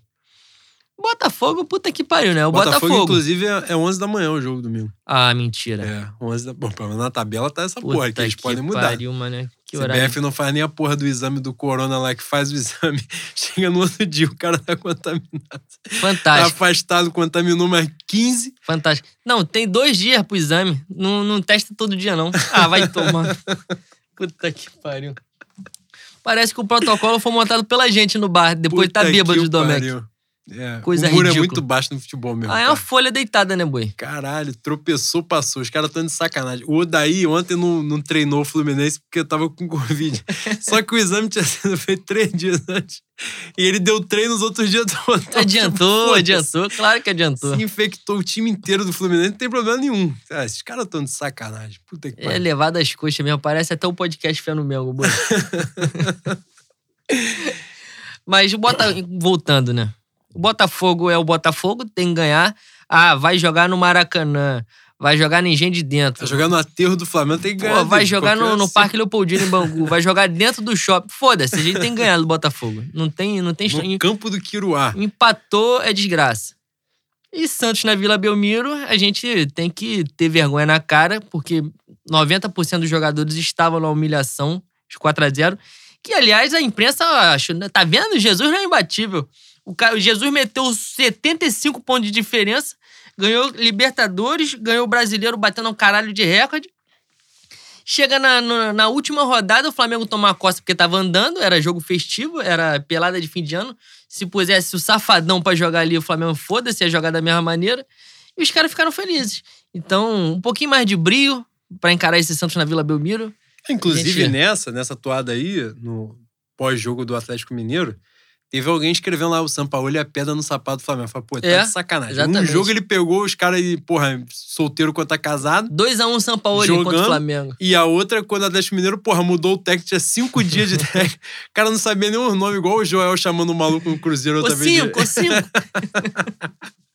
Speaker 1: Botafogo, puta que pariu, né? O
Speaker 2: Botafogo,
Speaker 1: Botafogo.
Speaker 2: inclusive, é é 11 da manhã o jogo domingo.
Speaker 1: Ah, mentira.
Speaker 2: É, 11 da... Bom, pelo menos na tabela tá essa
Speaker 1: Puta
Speaker 2: porra, que eles
Speaker 1: que
Speaker 2: podem mudar.
Speaker 1: pariu, mano. Que
Speaker 2: CBF
Speaker 1: horário.
Speaker 2: não faz nem a porra do exame do corona lá, que faz o exame. Chega no outro dia, o cara tá contaminado. Tá
Speaker 1: Fantástico,
Speaker 2: afastado, contaminou mais 15.
Speaker 1: fantástico. Não, tem dois dias pro exame. Não, não testa todo dia, não. Ah, vai tomar. Puta que pariu. Parece que o protocolo foi montado pela gente no bar. Depois tá
Speaker 2: Puta
Speaker 1: bêbado
Speaker 2: que
Speaker 1: de Domecq.
Speaker 2: É,
Speaker 1: Coisa
Speaker 2: o muro é
Speaker 1: ridícula.
Speaker 2: muito baixo no futebol mesmo.
Speaker 1: Ah, é
Speaker 2: cara.
Speaker 1: uma folha deitada, né, boi?
Speaker 2: Caralho, tropeçou, passou. Os caras estão de sacanagem. O Odaí ontem não, não treinou o Fluminense porque tava com Covid. Só que o exame tinha sido feito três dias antes. E ele deu treino nos outros dias todos. Então,
Speaker 1: Adiantou,
Speaker 2: tipo,
Speaker 1: adiantou. Claro que adiantou.
Speaker 2: Se infectou o time inteiro do Fluminense, não tem problema nenhum. Ah, esses caras estão de sacanagem. Puta que
Speaker 1: É
Speaker 2: pariu.
Speaker 1: levado às coxas mesmo. Parece até o podcast Fé no Mengo, boi. Mas Bota... voltando, né? O Botafogo é o Botafogo, tem que ganhar. Ah, vai jogar no Maracanã. Vai jogar no Engenho de Dentro.
Speaker 2: Vai jogar no aterro do Flamengo, tem que ganhar.
Speaker 1: Pô, vai
Speaker 2: dele.
Speaker 1: jogar no,
Speaker 2: Qualquer
Speaker 1: no
Speaker 2: assim,
Speaker 1: Parque Leopoldino em Bangu. Vai jogar dentro do shopping. Foda-se, a gente tem que ganhar do Botafogo. Não tem, não tem
Speaker 2: No campo do Quiruá.
Speaker 1: Empatou é desgraça. E Santos na Vila Belmiro, a gente tem que ter vergonha na cara, porque 90% dos jogadores estavam na humilhação de 4 a 0 Que, aliás, a imprensa achou, né? tá vendo? Jesus não é imbatível. O, cara, Jesus meteu 75 pontos de diferença, ganhou Libertadores, ganhou o Brasileiro batendo um caralho de recorde. Chega na, na, na última rodada, o Flamengo toma a costa porque tava andando, era jogo festivo, era pelada de fim de ano. Se pusesse o safadão pra jogar ali, o Flamengo foda-se, ia jogar da mesma maneira. E os caras ficaram felizes. Então, um pouquinho mais de brio pra encarar esse Santos na Vila Belmiro.
Speaker 2: Inclusive,
Speaker 1: Gente-
Speaker 2: nessa, nessa toada aí, no pós-jogo do Atlético Mineiro, teve alguém escrevendo lá o São Paulo e a pedra no sapato do Flamengo. Falei, pô, tá
Speaker 1: É,
Speaker 2: de sacanagem.
Speaker 1: exatamente.
Speaker 2: Um jogo ele pegou os caras, e, porra, solteiro quanto tá casado.
Speaker 1: 2x1 São Paulo contra
Speaker 2: Jogando.
Speaker 1: o Flamengo.
Speaker 2: E a outra, quando o Atlético Mineiro, porra, mudou o técnico, tinha cinco dias de técnico. O cara não sabia nem o nome, igual o Joel chamando o maluco no Cruzeiro outra vez.
Speaker 1: cinco, cinco.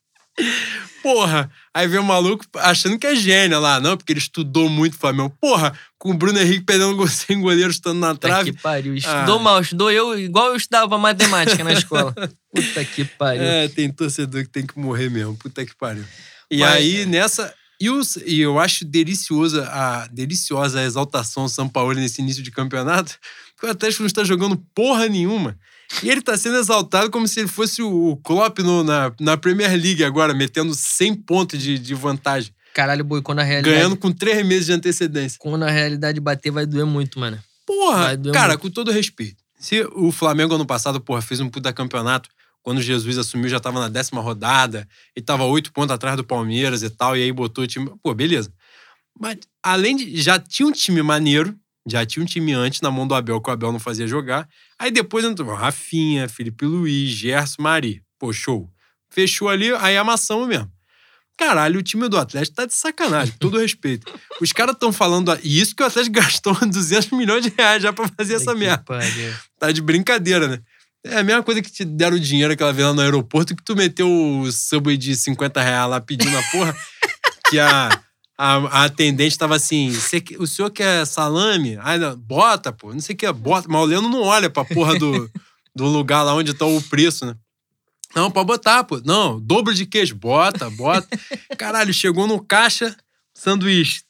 Speaker 2: Porra! Aí vem o maluco achando que é gênio lá, não, porque ele estudou muito o Flamengo. Porra, com o Bruno Henrique perdendo gol sem goleiro, estando na
Speaker 1: Puta
Speaker 2: trave.
Speaker 1: que pariu. Estudou
Speaker 2: Ah.
Speaker 1: mal, estudou eu igual eu estudava matemática na escola. Puta que pariu.
Speaker 2: É, tem torcedor que tem que morrer mesmo. Puta que pariu. E
Speaker 1: Mas-
Speaker 2: aí, nessa. E, os- e eu acho deliciosa a, deliciosa a exaltação do São Paulo nesse início de campeonato, porque o Atlético não está jogando porra nenhuma. E ele tá sendo exaltado como se ele fosse o Klopp no- na, na Premier League agora, metendo 100 pontos de, de vantagem,
Speaker 1: Caralho, boi, quando a realidade.
Speaker 2: ganhando com três meses de antecedência.
Speaker 1: Quando a realidade bater, vai doer muito, mano.
Speaker 2: Porra,
Speaker 1: Vai doer
Speaker 2: cara,
Speaker 1: muito.
Speaker 2: com todo respeito. Se o Flamengo ano passado, porra, fez um puta campeonato, quando o Jesus assumiu, já tava na décima rodada, e tava oito pontos atrás do Palmeiras e tal, e aí botou o time. Pô, beleza. Mas, além de. Já tinha um time maneiro, já tinha um time antes na mão do Abel, que o Abel não fazia jogar. Aí depois entrou Rafinha, Felipe Luiz, Gerson, Mari. Pô, show. Fechou ali, aí amassamos mesmo. Caralho, o time do Atlético tá de sacanagem, todo respeito. Os caras estão falando. E isso que o Atlético gastou 200 milhões de reais já pra fazer essa merda. Tá de brincadeira, né? É a mesma coisa que te deram o dinheiro aquela vez lá no aeroporto que tu meteu o subway de 50 reais lá pedindo a porra. que a, a, a atendente tava assim: "Cê que- o senhor quer salame? Aí, não, bota, pô. Não sei o que, bota. Mas o Leandro não olha pra porra do, do lugar lá onde tá o preço, né? Não, pode botar, pô. Não, dobro de queijo. Bota, bota. Caralho, chegou no caixa, sanduíche.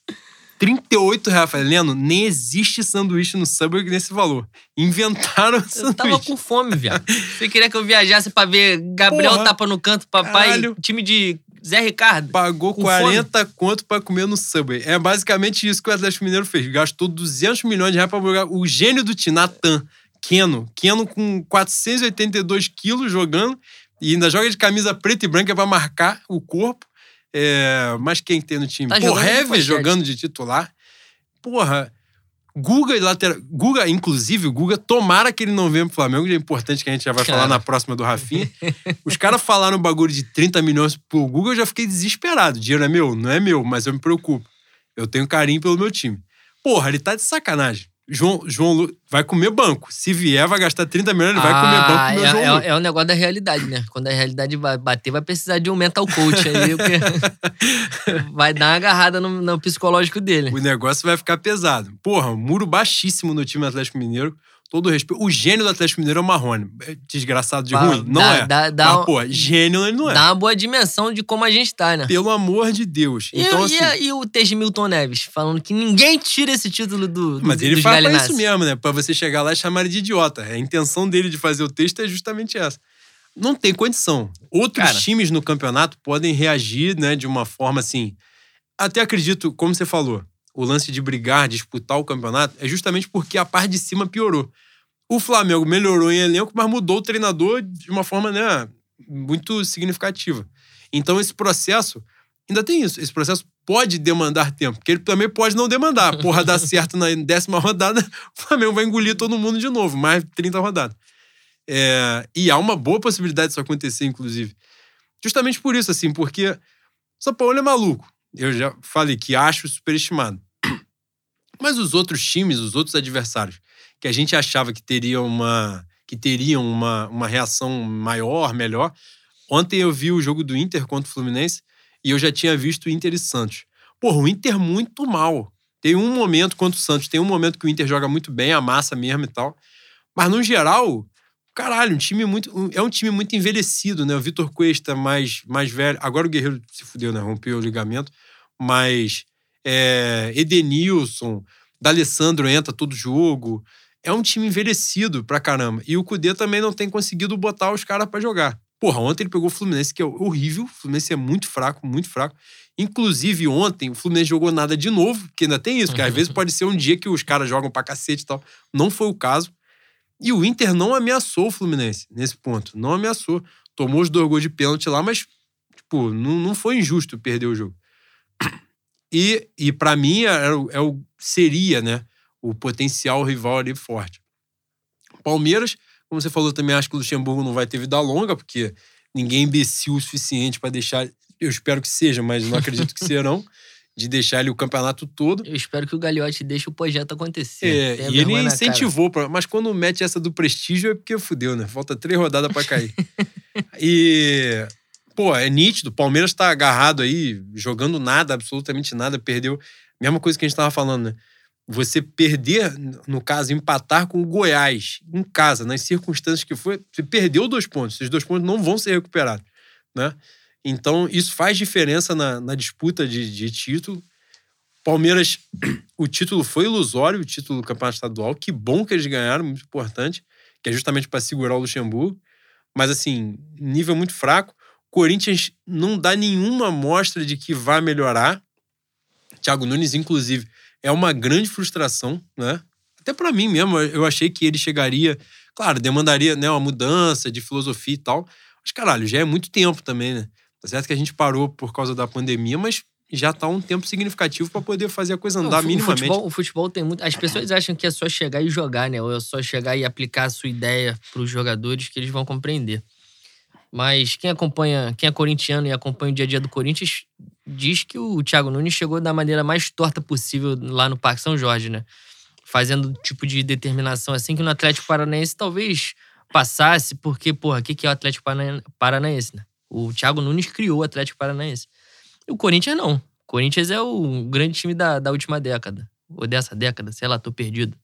Speaker 2: 38 reais. Falei, Leno, nem existe sanduíche no Subway nesse valor. Inventaram
Speaker 1: Eu
Speaker 2: sanduíche.
Speaker 1: tava com fome, viado. Você queria que eu viajasse pra ver Gabriel
Speaker 2: Porra.
Speaker 1: tapa no canto, papai,
Speaker 2: Caralho.
Speaker 1: time de Zé Ricardo?
Speaker 2: Pagou
Speaker 1: Com
Speaker 2: 40 conto pra comer no Subway. É basicamente isso que o Atlético Mineiro fez. Gastou 200 milhões de reais pra jogar o gênio do time, Natan, Keno. Keno com 482 quilos jogando e ainda joga de camisa preta e branca para marcar o corpo. É, mas quem tem no time?
Speaker 1: Tá
Speaker 2: Porra,
Speaker 1: jogando de
Speaker 2: jogando de titular. Porra, Guga e lateral. Guga, inclusive, o Guga, tomara que ele não venha pro Flamengo, é importante que a gente já vai falar na próxima do Rafinha. Os caras falaram um bagulho de 30 milhões pro Guga, eu já fiquei desesperado. Dinheiro é meu? Não é meu, mas eu me preocupo. Eu tenho carinho pelo meu time. Porra, ele tá de sacanagem. João, João Lu vai comer banco. Se vier, vai gastar 30 milhões, ele vai comer banco
Speaker 1: Ah,
Speaker 2: com o meu
Speaker 1: é,
Speaker 2: João
Speaker 1: é, é o negócio da realidade, né? Quando a realidade vai bater, vai precisar de um mental coach aí, porque vai dar uma agarrada no, no psicológico dele.
Speaker 2: O negócio vai ficar pesado. Porra, um muro baixíssimo no time Atlético Mineiro. Todo respeito. O gênio do Atlético Mineiro é o Marrone. É Desgraçado de ruim? Não
Speaker 1: dá-
Speaker 2: é.
Speaker 1: dá- dá
Speaker 2: Mas, pô, gênio ele não é.
Speaker 1: Dá uma boa dimensão de como a gente tá, né?
Speaker 2: Pelo amor de Deus.
Speaker 1: E,
Speaker 2: Então,
Speaker 1: e,
Speaker 2: assim.
Speaker 1: e o Teji Milton Neves, falando que ninguém tira esse título do, do
Speaker 2: Mas ele fala pra isso mesmo, né? Pra você chegar lá e chamar ele de idiota. A intenção dele de fazer o texto é justamente essa. Não tem condição. Outros
Speaker 1: Cara.
Speaker 2: times no campeonato podem reagir, né, de uma forma assim. Até acredito, como você falou, o lance de brigar, disputar o campeonato, é justamente porque a parte de cima piorou. O Flamengo melhorou em elenco, mas mudou o treinador de uma forma, né, muito significativa. Então esse processo ainda tem isso. Esse processo pode demandar tempo, porque ele também pode não demandar. Porra, dá certo na décima rodada, o Flamengo vai engolir todo mundo de novo, mais 30 rodadas. É, e há uma boa possibilidade disso acontecer, inclusive. Justamente por isso, assim, porque São Paulo é maluco. Eu já falei que acho superestimado. Mas os outros times, os outros adversários, que a gente achava que teriam uma, que teriam uma, uma reação maior, melhor. Ontem eu vi o jogo do Inter contra o Fluminense e eu já tinha visto o Inter e Santos. Porra, o Inter muito mal. Tem um momento contra o Santos, tem um momento que o Inter joga muito bem, amassa mesmo e tal. Mas no geral, caralho, um time muito. é um time muito envelhecido, né? O Vitor Cuesta mais, mais velho. Agora o Guerreiro se fudeu, né? Rompeu o ligamento. Mas é, Edenilson, D'Alessandro entra todo jogo. É um time envelhecido pra caramba. E o Cudê também não tem conseguido botar os caras pra jogar. Porra, ontem ele pegou o Fluminense, que é horrível. O Fluminense é muito fraco, muito fraco. Inclusive, ontem, o Fluminense jogou nada de novo, porque ainda tem isso, que às vezes pode ser um dia que os caras jogam pra cacete e tal. Não foi o caso. E o Inter não ameaçou o Fluminense nesse ponto. Não ameaçou. Tomou os dois gols de pênalti lá, mas, tipo, não, não foi injusto perder o jogo. E, e para mim, é o, é o- seria, né, o potencial rival ali forte. Palmeiras, como você falou, também acho que o Luxemburgo não vai ter vida longa, porque ninguém é imbecil o suficiente para deixar. Eu espero que seja, mas não acredito que serão. De deixar ele o campeonato todo.
Speaker 1: Eu espero que o Gagliotti deixe o projeto acontecer.
Speaker 2: É, e ele incentivou, pra, mas quando mete essa do prestígio é porque fudeu, né? Falta três rodadas pra cair. e, pô, é nítido, o Palmeiras tá agarrado aí, jogando nada, absolutamente nada, perdeu. Mesma coisa que a gente tava falando, né? Você perder, no caso, empatar com o Goiás em casa, nas circunstâncias que foi, você perdeu dois pontos. Esses dois pontos não vão ser recuperados, né? Então, isso faz diferença na, na disputa de, de título. Palmeiras, o título foi ilusório, o título do campeonato estadual. Que bom que eles ganharam, muito importante, que é justamente para segurar o Luxemburgo. Mas, assim, nível muito fraco. Corinthians não dá nenhuma amostra de que vai melhorar. Thiago Nunes, inclusive, é uma grande frustração, né? Até para mim mesmo, eu achei que ele chegaria, claro, demandaria né, uma mudança de filosofia e tal. Mas, caralho, já é muito tempo também, né? Tá certo que a gente parou por causa da pandemia, mas já tá um tempo significativo para poder fazer a coisa
Speaker 1: Não,
Speaker 2: andar
Speaker 1: o
Speaker 2: minimamente.
Speaker 1: O futebol, o futebol tem muito. As pessoas acham que é só chegar e jogar, né? Ou é só chegar e aplicar a sua ideia para os jogadores que eles vão compreender. Mas quem acompanha, quem é corintiano e acompanha o dia a dia do Corinthians, diz que o Thiago Nunes chegou da maneira mais torta possível lá no Parque São Jorge, né? Fazendo tipo de determinação assim que no Atlético Paranaense talvez passasse, porque, porra, o que que é o Atlético Parana- Paranaense, né? O Thiago Nunes criou o Atlético Paranaense. E o Corinthians não. O Corinthians é o grande time da, da última década. Ou dessa década, sei lá, tô perdido.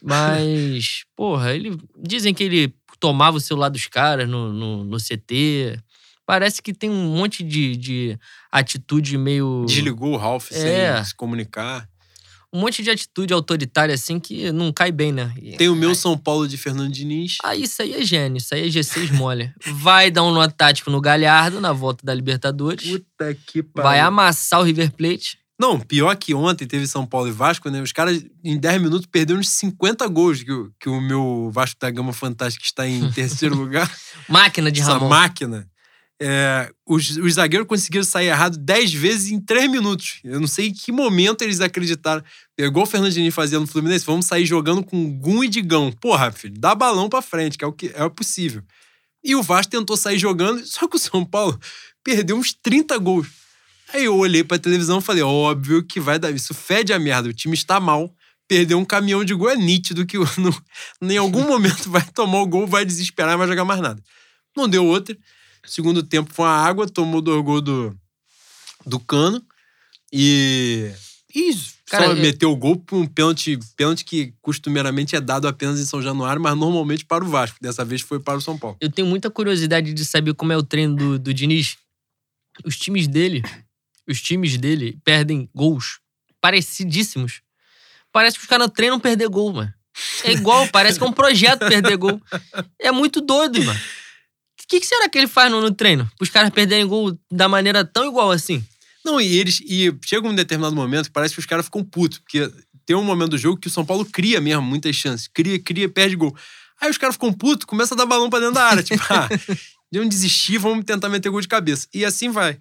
Speaker 1: Mas, porra, ele. Dizem que ele tomava o celular dos caras no, no, no CT. Parece que tem um monte de, de atitude meio.
Speaker 2: Desligou o Ralph
Speaker 1: É.
Speaker 2: sem se comunicar.
Speaker 1: Um monte de atitude autoritária, assim, que não cai bem, né? E-
Speaker 2: Tem o meu
Speaker 1: Aí-
Speaker 2: São Paulo de Fernando Diniz.
Speaker 1: Ah, isso aí é gênio, isso aí é G6 mole. Vai dar um nó tático no Galhardo na volta da Libertadores.
Speaker 2: Puta que pariu.
Speaker 1: Vai amassar o River Plate.
Speaker 2: Não, pior que ontem teve São Paulo e Vasco, né? Os caras, em 10 minutos, perderam uns 50 gols que, o- que o meu Vasco da Gama Fantástica está em terceiro lugar.
Speaker 1: Máquina de
Speaker 2: Essa
Speaker 1: Ramon.
Speaker 2: máquina. É, os, os zagueiros conseguiram sair errado 10 vezes em 3 minutos. Eu não sei em que momento eles acreditaram. É igual o Fernandinho fazia no Fluminense, vamos sair jogando com Gum e Digão. Porra, filho, dá balão pra frente, que é o que é possível. E o Vasco tentou sair jogando, só que o São Paulo perdeu uns 30 gols. Aí eu olhei pra televisão e falei, óbvio que vai dar. Isso fede a merda, o time está mal. Perder um caminhão de gol é nítido que no, em algum momento vai tomar o gol, vai desesperar e vai jogar mais nada. Não deu outra. Segundo tempo foi a água, tomou dois gols do, do cano. E. E
Speaker 1: Cara,
Speaker 2: só
Speaker 1: eu-
Speaker 2: meteu o gol por um pênalti, pênalti que costumeiramente é dado apenas em São Januário, mas normalmente para o Vasco. Dessa vez foi para o São Paulo.
Speaker 1: Eu tenho muita curiosidade de saber como é o treino do, do Diniz. Os times dele, os times dele perdem gols parecidíssimos. Parece que os caras treinam perder gol, mano. É igual, parece que é um projeto perder gol. É muito doido, mano. O que, que será que ele faz no, no treino? Os caras perderem gol da maneira tão igual assim.
Speaker 2: Não, e eles. E chega um determinado momento que parece que os caras ficam putos, porque tem um momento do jogo que o São Paulo cria mesmo muitas chances. Cria, cria, perde gol. Aí os caras ficam putos, começa a dar balão pra dentro da área. Tipo, ah, um desistir, vamos tentar meter gol de cabeça. E assim vai.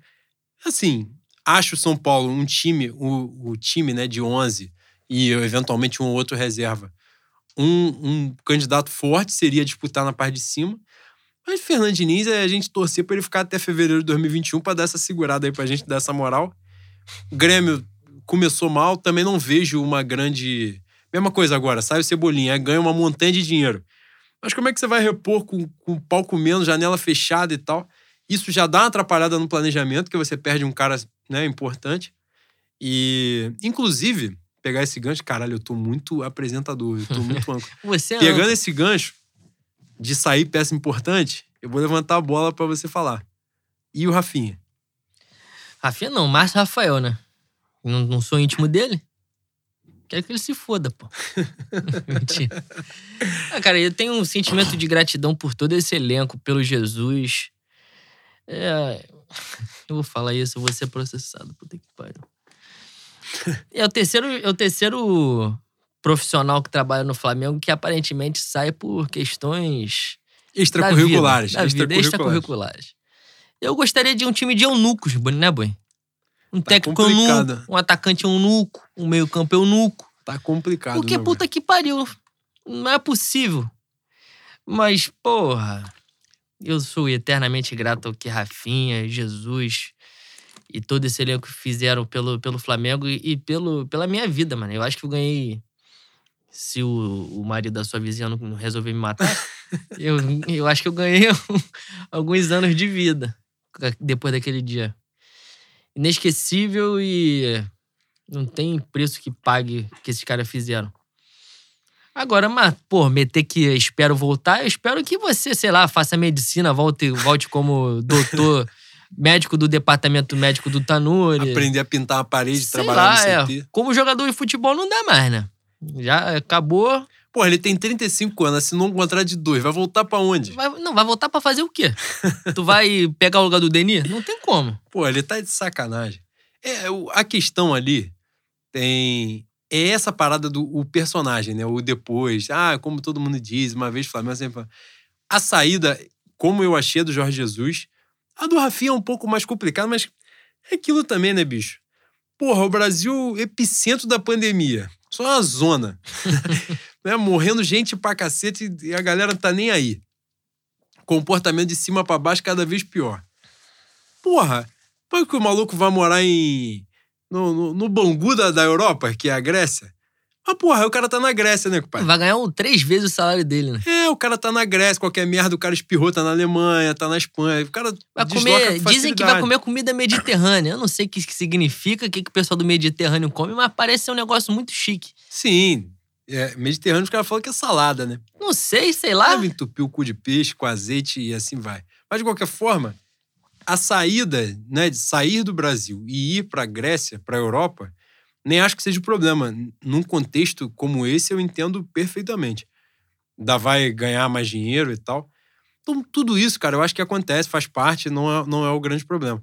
Speaker 2: Assim, acho o São Paulo um time, o, o time né, de 11 e eventualmente um ou outro reserva. Um, um candidato forte seria disputar na parte de cima. Mas Fernando Diniz é a gente torcer pra ele ficar até fevereiro de 2021 pra dar essa segurada aí pra gente dar essa moral. O Grêmio começou mal, também não vejo uma grande. Mesma coisa agora, sai o Cebolinha, ganha uma montanha de dinheiro. Mas como é que você vai repor com, com palco menos, janela fechada e tal? Isso já dá uma atrapalhada no planejamento, que você perde um cara né, importante. E, inclusive, pegar esse gancho, caralho, eu tô muito apresentador, eu tô muito âncora.
Speaker 1: Você é
Speaker 2: Pegando esse gancho de sair peça importante, eu vou levantar a bola pra você falar. E o Rafinha?
Speaker 1: Rafinha não, Márcio Rafael, né? Não, não sou íntimo dele. Quero que ele se foda, pô. Mentira. Ah, cara, eu tenho um sentimento de gratidão por todo esse elenco, pelo Jesus. É, eu vou falar isso, eu vou ser processado. Puta que pariu. É o terceiro, é o terceiro profissional que trabalha no Flamengo que aparentemente sai por questões
Speaker 2: Extracurriculares.
Speaker 1: Da vida, da vida,
Speaker 2: extracurriculares.
Speaker 1: extracurriculares. Eu gostaria de um time de eunucos, né, Boi? Um
Speaker 2: Tá
Speaker 1: técnico
Speaker 2: complicado.
Speaker 1: eunuco, um atacante eunuco, um meio-campo eunuco.
Speaker 2: Tá complicado.
Speaker 1: Porque,
Speaker 2: né,
Speaker 1: puta que pariu. Não é possível. Mas, porra, eu sou eternamente grato ao que Rafinha, Jesus e todo esse elenco fizeram pelo, pelo Flamengo e, e pelo, pela minha vida, mano. Eu acho que eu ganhei. Se o, o marido da sua vizinha não, resolver me matar, eu, eu acho que eu ganhei alguns anos de vida depois daquele dia. Inesquecível e não tem preço que pague que esses caras fizeram. Agora, mas, pô, meter que espero voltar, eu espero que você, sei lá, faça medicina, volte, volte como doutor, médico do departamento médico do Tanuri.
Speaker 2: Aprender a pintar uma parede,
Speaker 1: Sei
Speaker 2: trabalhar
Speaker 1: lá,
Speaker 2: no CT.
Speaker 1: é. Como jogador de futebol não dá mais, né? Já acabou.
Speaker 2: Pô, ele tem 35 anos, assinou um contrato de dois. Vai voltar pra onde?
Speaker 1: Vai- não, vai voltar pra fazer o quê? tu vai pegar o lugar do Denis? Não tem como.
Speaker 2: Pô, ele tá de sacanagem. É, a questão ali tem. É essa parada do o personagem, né? O depois. Ah, como todo mundo diz, uma vez o Flamengo sempre. fala. A saída, como eu achei do Jorge Jesus, a do Rafinha é um pouco mais complicada, mas é aquilo também, né, bicho? Porra, o Brasil, epicentro da pandemia. Só uma zona. né? Morrendo gente pra cacete e a galera não tá nem aí. Comportamento de cima pra baixo cada vez pior. Porra, põe que o maluco vai morar em. No, no, no Bangu da, da Europa, que é a Grécia. Mas, porra, aí o cara tá na Grécia, né, compadre?
Speaker 1: Vai ganhar um, três vezes o salário dele, né?
Speaker 2: É, o cara tá na Grécia, qualquer merda, o cara espirrou, tá na Alemanha, tá na Espanha. O cara
Speaker 1: Vai comer,
Speaker 2: com
Speaker 1: dizem que vai comer comida mediterrânea. Eu não sei o que isso significa, o que, que o pessoal do Mediterrâneo come, mas parece ser um negócio muito chique.
Speaker 2: Sim. É, Mediterrâneo, os caras falam que é salada, né?
Speaker 1: Não sei, sei lá.
Speaker 2: Deve entupir o cu de peixe com azeite e assim vai. Mas, de qualquer forma, a saída, né, de sair do Brasil e ir pra Grécia, pra Europa, nem acho que seja o problema. Num contexto como esse, eu entendo perfeitamente. Ainda vai ganhar mais dinheiro e tal. Então, tudo isso, cara, eu acho que acontece, faz parte, não é, não é o grande problema.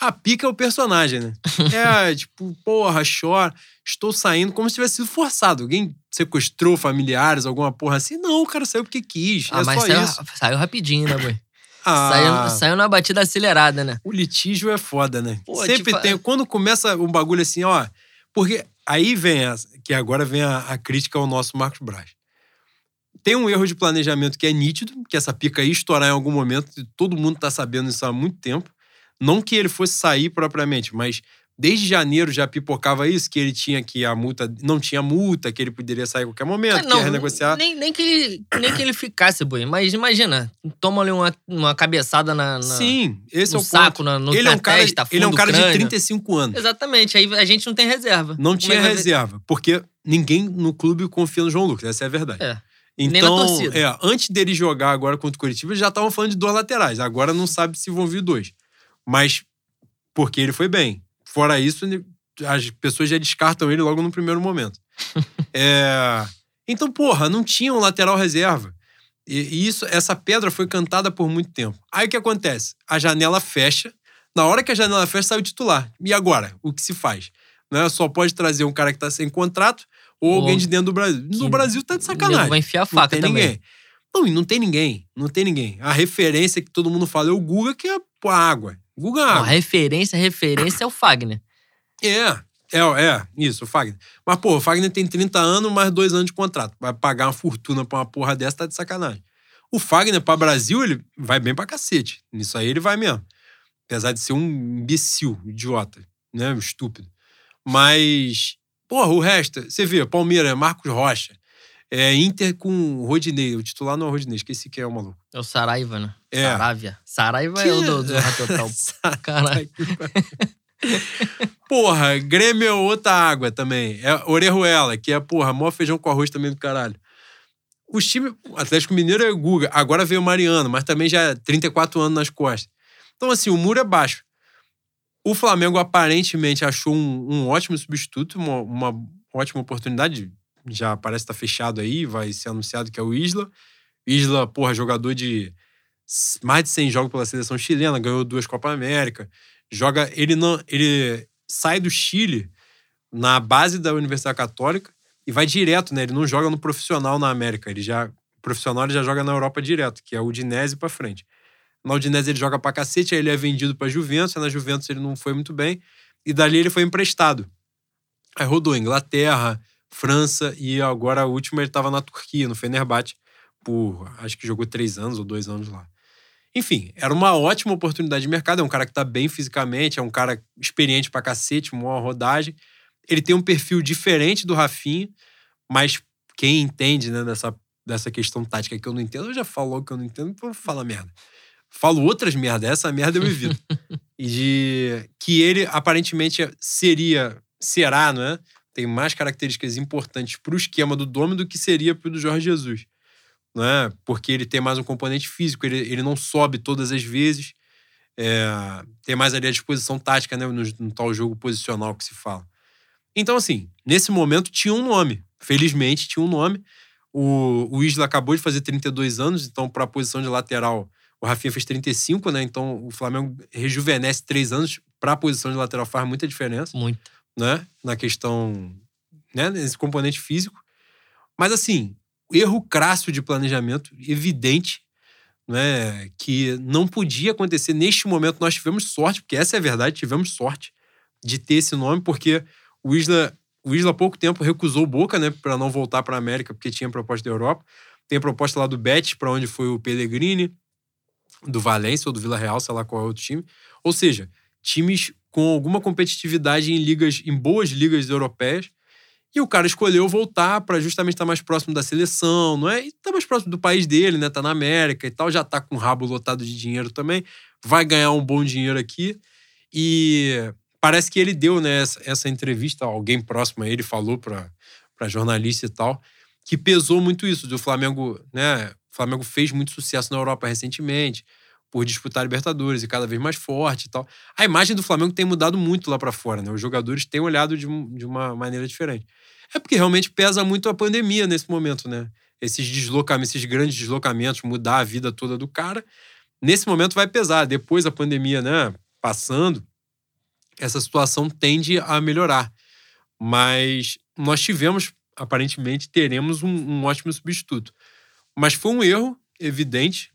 Speaker 2: A pica é o personagem, né? É, tipo, porra, chora, estou saindo como se tivesse sido forçado. Alguém sequestrou familiares, alguma porra assim. Não, o cara saiu porque quis.
Speaker 1: Ah,
Speaker 2: é
Speaker 1: mas
Speaker 2: só
Speaker 1: saiu,
Speaker 2: isso.
Speaker 1: saiu rapidinho, né, boy?
Speaker 2: Ah,
Speaker 1: Saiu, saiu na batida acelerada, né?
Speaker 2: O litígio é foda, né?
Speaker 1: Pô,
Speaker 2: Sempre
Speaker 1: tipo,
Speaker 2: tem. Quando começa um bagulho assim, ó. Porque aí vem a, que agora vem a, a crítica ao nosso Marcos Braz. Tem um erro de planejamento que é nítido, que essa pica ia estourar em algum momento, e todo mundo tá sabendo isso há muito tempo. Não que ele fosse sair propriamente, mas desde janeiro já pipocava isso, que ele tinha que a multa. Não tinha multa, que ele poderia sair a qualquer momento,
Speaker 1: Ah,
Speaker 2: que ia renegociar.
Speaker 1: Nem, nem, que ele, nem que ele ficasse, boy. Mas imagina, toma ali uma, uma cabeçada na, na-
Speaker 2: Sim, esse
Speaker 1: no
Speaker 2: é o
Speaker 1: saco,
Speaker 2: ponto.
Speaker 1: na, no,
Speaker 2: ele,
Speaker 1: na
Speaker 2: é um cara,
Speaker 1: testa,
Speaker 2: ele é um cara de
Speaker 1: crânio.
Speaker 2: 35 anos.
Speaker 1: Exatamente, aí a gente não tem reserva.
Speaker 2: Não
Speaker 1: Como é
Speaker 2: tinha reserva, porque ninguém no clube confia no João Lucas, essa é a verdade.
Speaker 1: É.
Speaker 2: Então, é, antes dele jogar agora contra o Curitiba, já estavam falando de dois laterais. Agora não sabe se vão vir dois. Mas porque ele foi bem. Fora isso, as pessoas já descartam ele logo no primeiro momento. É, então, porra, não tinha um lateral reserva. E, isso, essa pedra foi cantada por muito tempo. Aí o que acontece? A janela fecha. Na hora que a janela fecha, sai o titular. E agora? O que se faz? Né? Só pode trazer um cara que tá sem contrato ou, alguém de dentro do Brasil. No Brasil tá de
Speaker 1: O
Speaker 2: sacanagem.
Speaker 1: vai enfiar a
Speaker 2: Não
Speaker 1: faca
Speaker 2: tem
Speaker 1: também.
Speaker 2: ninguém. Não, e não tem ninguém. Não tem ninguém. A referência que todo mundo fala é o Guga, que é a água. Guga
Speaker 1: Não, referência, referência é o Fagner.
Speaker 2: É, é, é, isso, o Fagner. Mas, pô, o Fagner tem 30 anos, mais dois anos de contrato. Vai pagar uma fortuna pra uma porra dessa, tá de sacanagem. O Fagner, pra Brasil, ele vai bem pra cacete. Nisso aí ele vai mesmo. Apesar de ser um imbecil, idiota, né? Estúpido. Mas, porra, o resto, você vê, Palmeiras, Marcos Rocha. É, Inter com o Rodinei. O titular não é o Rodinei, esqueci quem é o maluco.
Speaker 1: É o Saraiva, né?
Speaker 2: É.
Speaker 1: Sarávia. Saraiva
Speaker 2: Que-
Speaker 1: é o do, do Ratotal. Caralho.
Speaker 2: Porra, Grêmio é outra água também. É Orejuela, que é, porra, mó feijão com arroz também do caralho. Os times. O Atlético Mineiro é Guga. Agora veio o Mariano, mas também já é 34 anos nas costas. Então, assim, o muro é baixo. O Flamengo aparentemente achou um, um ótimo substituto, uma, uma ótima oportunidade. Já parece estar fechado aí, vai ser anunciado que é o Isla. Isla, porra, jogador de mais de 100 jogos pela seleção chilena, ganhou duas Copa América. Joga, ele não, ele sai do Chile na base da Universidade Católica e vai direto, né? Ele não joga no profissional na América, ele já profissional ele já joga na Europa direto, que é o Udinese pra frente. Na Udinese ele joga pra cacete, aí ele é vendido pra Juventus, na Juventus ele não foi muito bem e dali ele foi emprestado. Aí rodou Inglaterra, França e agora a última ele tava na Turquia, no Fenerbahçe, por acho que jogou três anos ou dois anos lá. Enfim, era uma ótima oportunidade de mercado. É um cara que tá bem fisicamente, é um cara experiente pra cacete, uma rodagem. Ele tem um perfil diferente do Rafinha, mas quem entende né, dessa, dessa questão tática que eu não entendo, eu já falou que eu não entendo, então fala merda. Falo outras merda, essa merda eu evito. e de que ele aparentemente seria, será, não é? Tem mais características importantes pro esquema do Dome do que seria pro do Jorge Jesus né? Porque ele tem mais um componente físico, ele, ele não sobe todas as vezes. É, tem mais ali a disposição tática, né? No, no tal jogo posicional que se fala. Então, assim, nesse momento tinha um nome. Felizmente tinha um nome. O, o Isla acabou de fazer 32 anos, então, para a posição de lateral, o Rafinha fez 35, né? Então, o Flamengo rejuvenesce três anos. Para a posição de lateral faz muita diferença
Speaker 1: Muito.
Speaker 2: né? Na questão, né? Nesse componente físico. Mas assim, erro crasso de planejamento, evidente, né? Que não podia acontecer neste momento. Nós tivemos sorte, porque essa é a verdade, tivemos sorte de ter esse nome, porque o Isla, o Isla há pouco tempo recusou Boca, né? Para não voltar para a América, porque tinha proposta da Europa. Tem a proposta lá do Betis, para onde foi o Pellegrini, do Valência ou do Vila Real, sei lá qual é outro time. Ou seja, times com alguma competitividade em ligas, em boas ligas europeias. E o cara escolheu voltar para justamente estar mais próximo da seleção, não é? E tá mais próximo do país dele, né? Tá na América e tal, já tá com o rabo lotado de dinheiro também, vai ganhar um bom dinheiro aqui. E parece que ele deu, né, essa, essa entrevista, alguém próximo a ele falou para para jornalista e tal, que pesou muito isso do Flamengo, né? O Flamengo fez muito sucesso na Europa recentemente por disputar Libertadores e cada vez mais forte e tal. A imagem do Flamengo tem mudado muito lá para fora, né? Os jogadores têm olhado de, de uma maneira diferente. É porque realmente pesa muito a pandemia nesse momento, né? Esses deslocamentos, esses grandes deslocamentos, mudar a vida toda do cara. Nesse momento vai pesar. Depois a pandemia, né, passando, essa situação tende a melhorar. Mas nós tivemos, aparentemente, teremos um, um ótimo substituto. Mas foi um erro evidente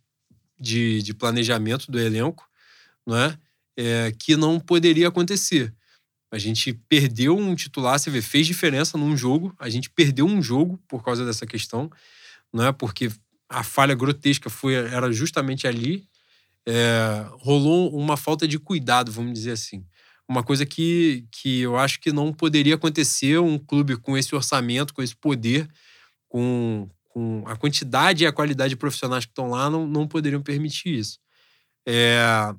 Speaker 2: de, de planejamento do elenco, não é? é? que não poderia acontecer. A gente perdeu um titular, você vê, fez diferença num jogo. A gente perdeu um jogo por causa dessa questão, não é? Porque a falha grotesca foi era justamente ali. É, rolou uma falta de cuidado, vamos dizer assim. Uma coisa que, que eu acho que não poderia acontecer um clube com esse orçamento, com esse poder, com, com a quantidade e a qualidade de profissionais que estão lá, não, não poderiam permitir isso. É,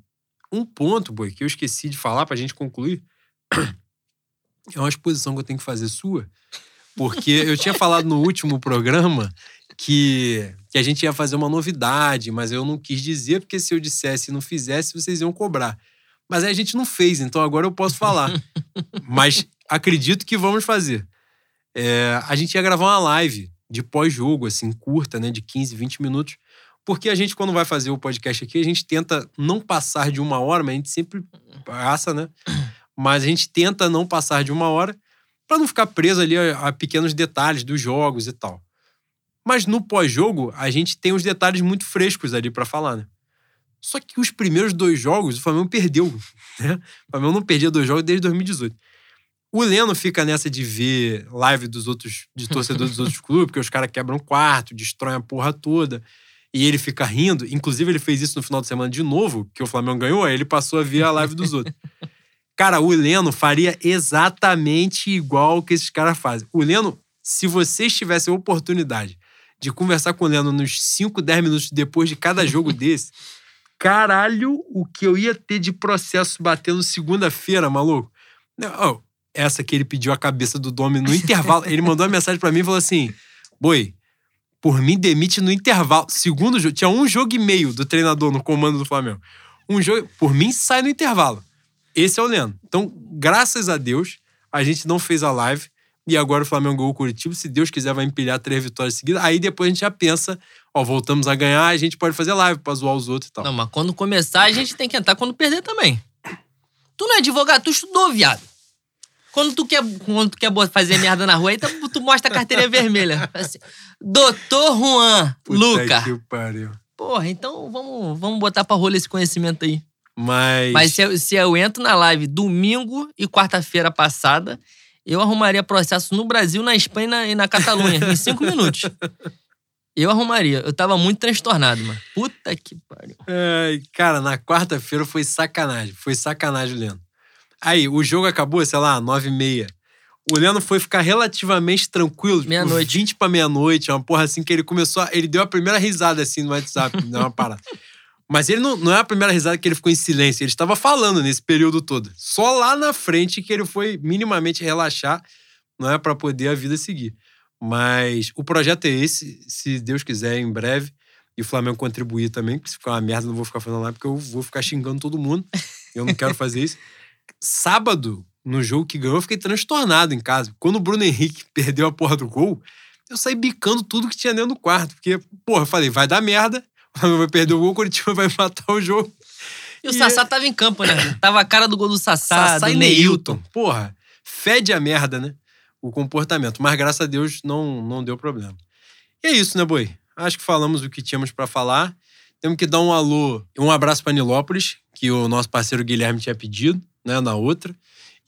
Speaker 2: um ponto, Boi, que eu esqueci de falar para a gente concluir, é uma exposição que eu tenho que fazer sua, porque eu tinha falado no último programa que, que a gente ia fazer uma novidade, mas eu não quis dizer, porque se eu dissesse e não fizesse, vocês iam cobrar. Mas aí a gente não fez, então agora eu posso falar. mas acredito que vamos fazer. É, a gente ia gravar uma live de pós-jogo, assim, curta, né, de 15, 20 minutos, porque a gente, quando vai fazer o podcast aqui, a gente tenta não passar de uma hora, mas a gente sempre passa, né? Mas a gente tenta não passar de uma hora para não ficar preso ali a, a pequenos detalhes dos jogos e tal. Mas no pós-jogo, a gente tem os detalhes muito frescos ali para falar, né? Só que os primeiros dois jogos, o Flamengo perdeu. Né? O Flamengo não perdia dois jogos desde 2018. O Leno fica nessa de ver live dos outros, de torcedores dos outros clubes, porque os caras quebram quarto, destroem a porra toda. E ele fica rindo. Inclusive, ele fez isso no final de semana de novo, que o Flamengo ganhou, aí ele passou a ver a live dos outros. Cara, o Leno faria exatamente igual que esses caras fazem. O Leno, se vocês tivessem a oportunidade de conversar com o Leno nos 5, 10 minutos depois de cada jogo desse, caralho, o que eu ia ter de processo batendo segunda-feira, maluco. Oh, essa que ele pediu a cabeça do Domi no intervalo. ele mandou uma mensagem para mim e falou assim: Boi, por mim demite no intervalo. Segundo jogo, tinha um jogo e meio do treinador no comando do Flamengo. Um jogo, por mim sai no intervalo. Esse é o Leno. Então, graças a Deus, a gente não fez a live. E agora o Flamengo ganhou o Curitiba. Se Deus quiser, vai empilhar três vitórias seguidas. Aí depois a gente já pensa, ó, voltamos a ganhar, a gente pode fazer live pra zoar os outros e tal.
Speaker 1: Não, mas quando começar, a gente tem que entrar quando perder também. Tu não é advogado, tu estudou, viado. Quando tu quer, quando tu quer fazer merda na rua, aí tu, tu mostra a carteirinha vermelha. Assim, Doutor Juan Puta Luca. Que pariu. Porra, então vamos, vamos botar pra rolar esse conhecimento aí.
Speaker 2: Mas.
Speaker 1: Mas se, se eu entro na live domingo e quarta-feira passada, eu arrumaria processo no Brasil, na Espanha e na, e na Catalunha, em cinco minutos. Eu arrumaria. Eu tava muito transtornado, mano. Puta que pariu.
Speaker 2: É, cara, na quarta-feira foi sacanagem. Foi sacanagem, Leno. Aí, o jogo acabou, sei lá, nove e meia. O Leno foi ficar relativamente tranquilo. Tipo,
Speaker 1: meia-noite.
Speaker 2: Tipo, 20 pra meia-noite, uma porra assim que ele começou. A, ele deu a primeira risada assim no WhatsApp, deu uma parada. Mas ele não, não é a primeira risada que ele ficou em silêncio, ele estava falando nesse período todo. Só lá na frente que ele foi minimamente relaxar, não é para poder a vida seguir. Mas o projeto é esse, se Deus quiser, em breve, e o Flamengo contribuir também, porque se ficar uma merda, não vou ficar falando lá, porque eu vou ficar xingando todo mundo. Eu não quero fazer isso. Sábado, no jogo que ganhou, eu fiquei transtornado em casa. Quando o Bruno Henrique perdeu a porra do gol, eu saí bicando tudo que tinha dentro do quarto. Porque, porra, eu falei, vai dar merda, vai perder o gol, o Curitiba vai matar o jogo.
Speaker 1: E o e Sassá é... tava em campo, né? Tava a cara do gol do Sassá, Sassá do e Neilton.
Speaker 2: Porra, fede a merda, né? O comportamento. Mas graças a Deus não, não deu problema. E é isso, né, Boi? Acho que falamos o que tínhamos para falar. Temos que dar um alô, um abraço para Nilópolis, que o nosso parceiro Guilherme tinha pedido, né, na outra.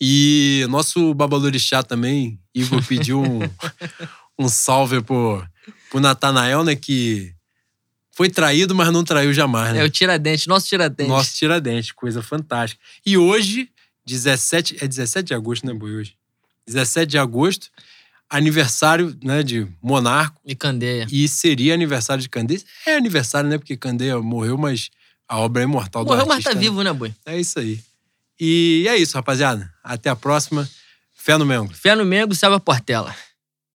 Speaker 2: E nosso babalorixá também, Igor, pediu um, um salve pro, pro Natanael, né, que foi traído, mas não traiu jamais, né?
Speaker 1: É o Tiradentes, nosso Tiradentes.
Speaker 2: Nosso Tiradentes, coisa fantástica. E hoje, 17, é 17 de agosto, né, Boi, hoje? 17 de agosto, aniversário, né, de Monarco.
Speaker 1: E Candeia.
Speaker 2: E seria aniversário de Candeia. É aniversário, né, porque Candeia morreu, mas a obra é imortal
Speaker 1: morreu,
Speaker 2: do artista.
Speaker 1: Morreu, mas tá vivo, né, Boi?
Speaker 2: É isso aí. E é isso, rapaziada. Até a próxima. Fé no Mengo.
Speaker 1: Fé no Mengo, salva Portela.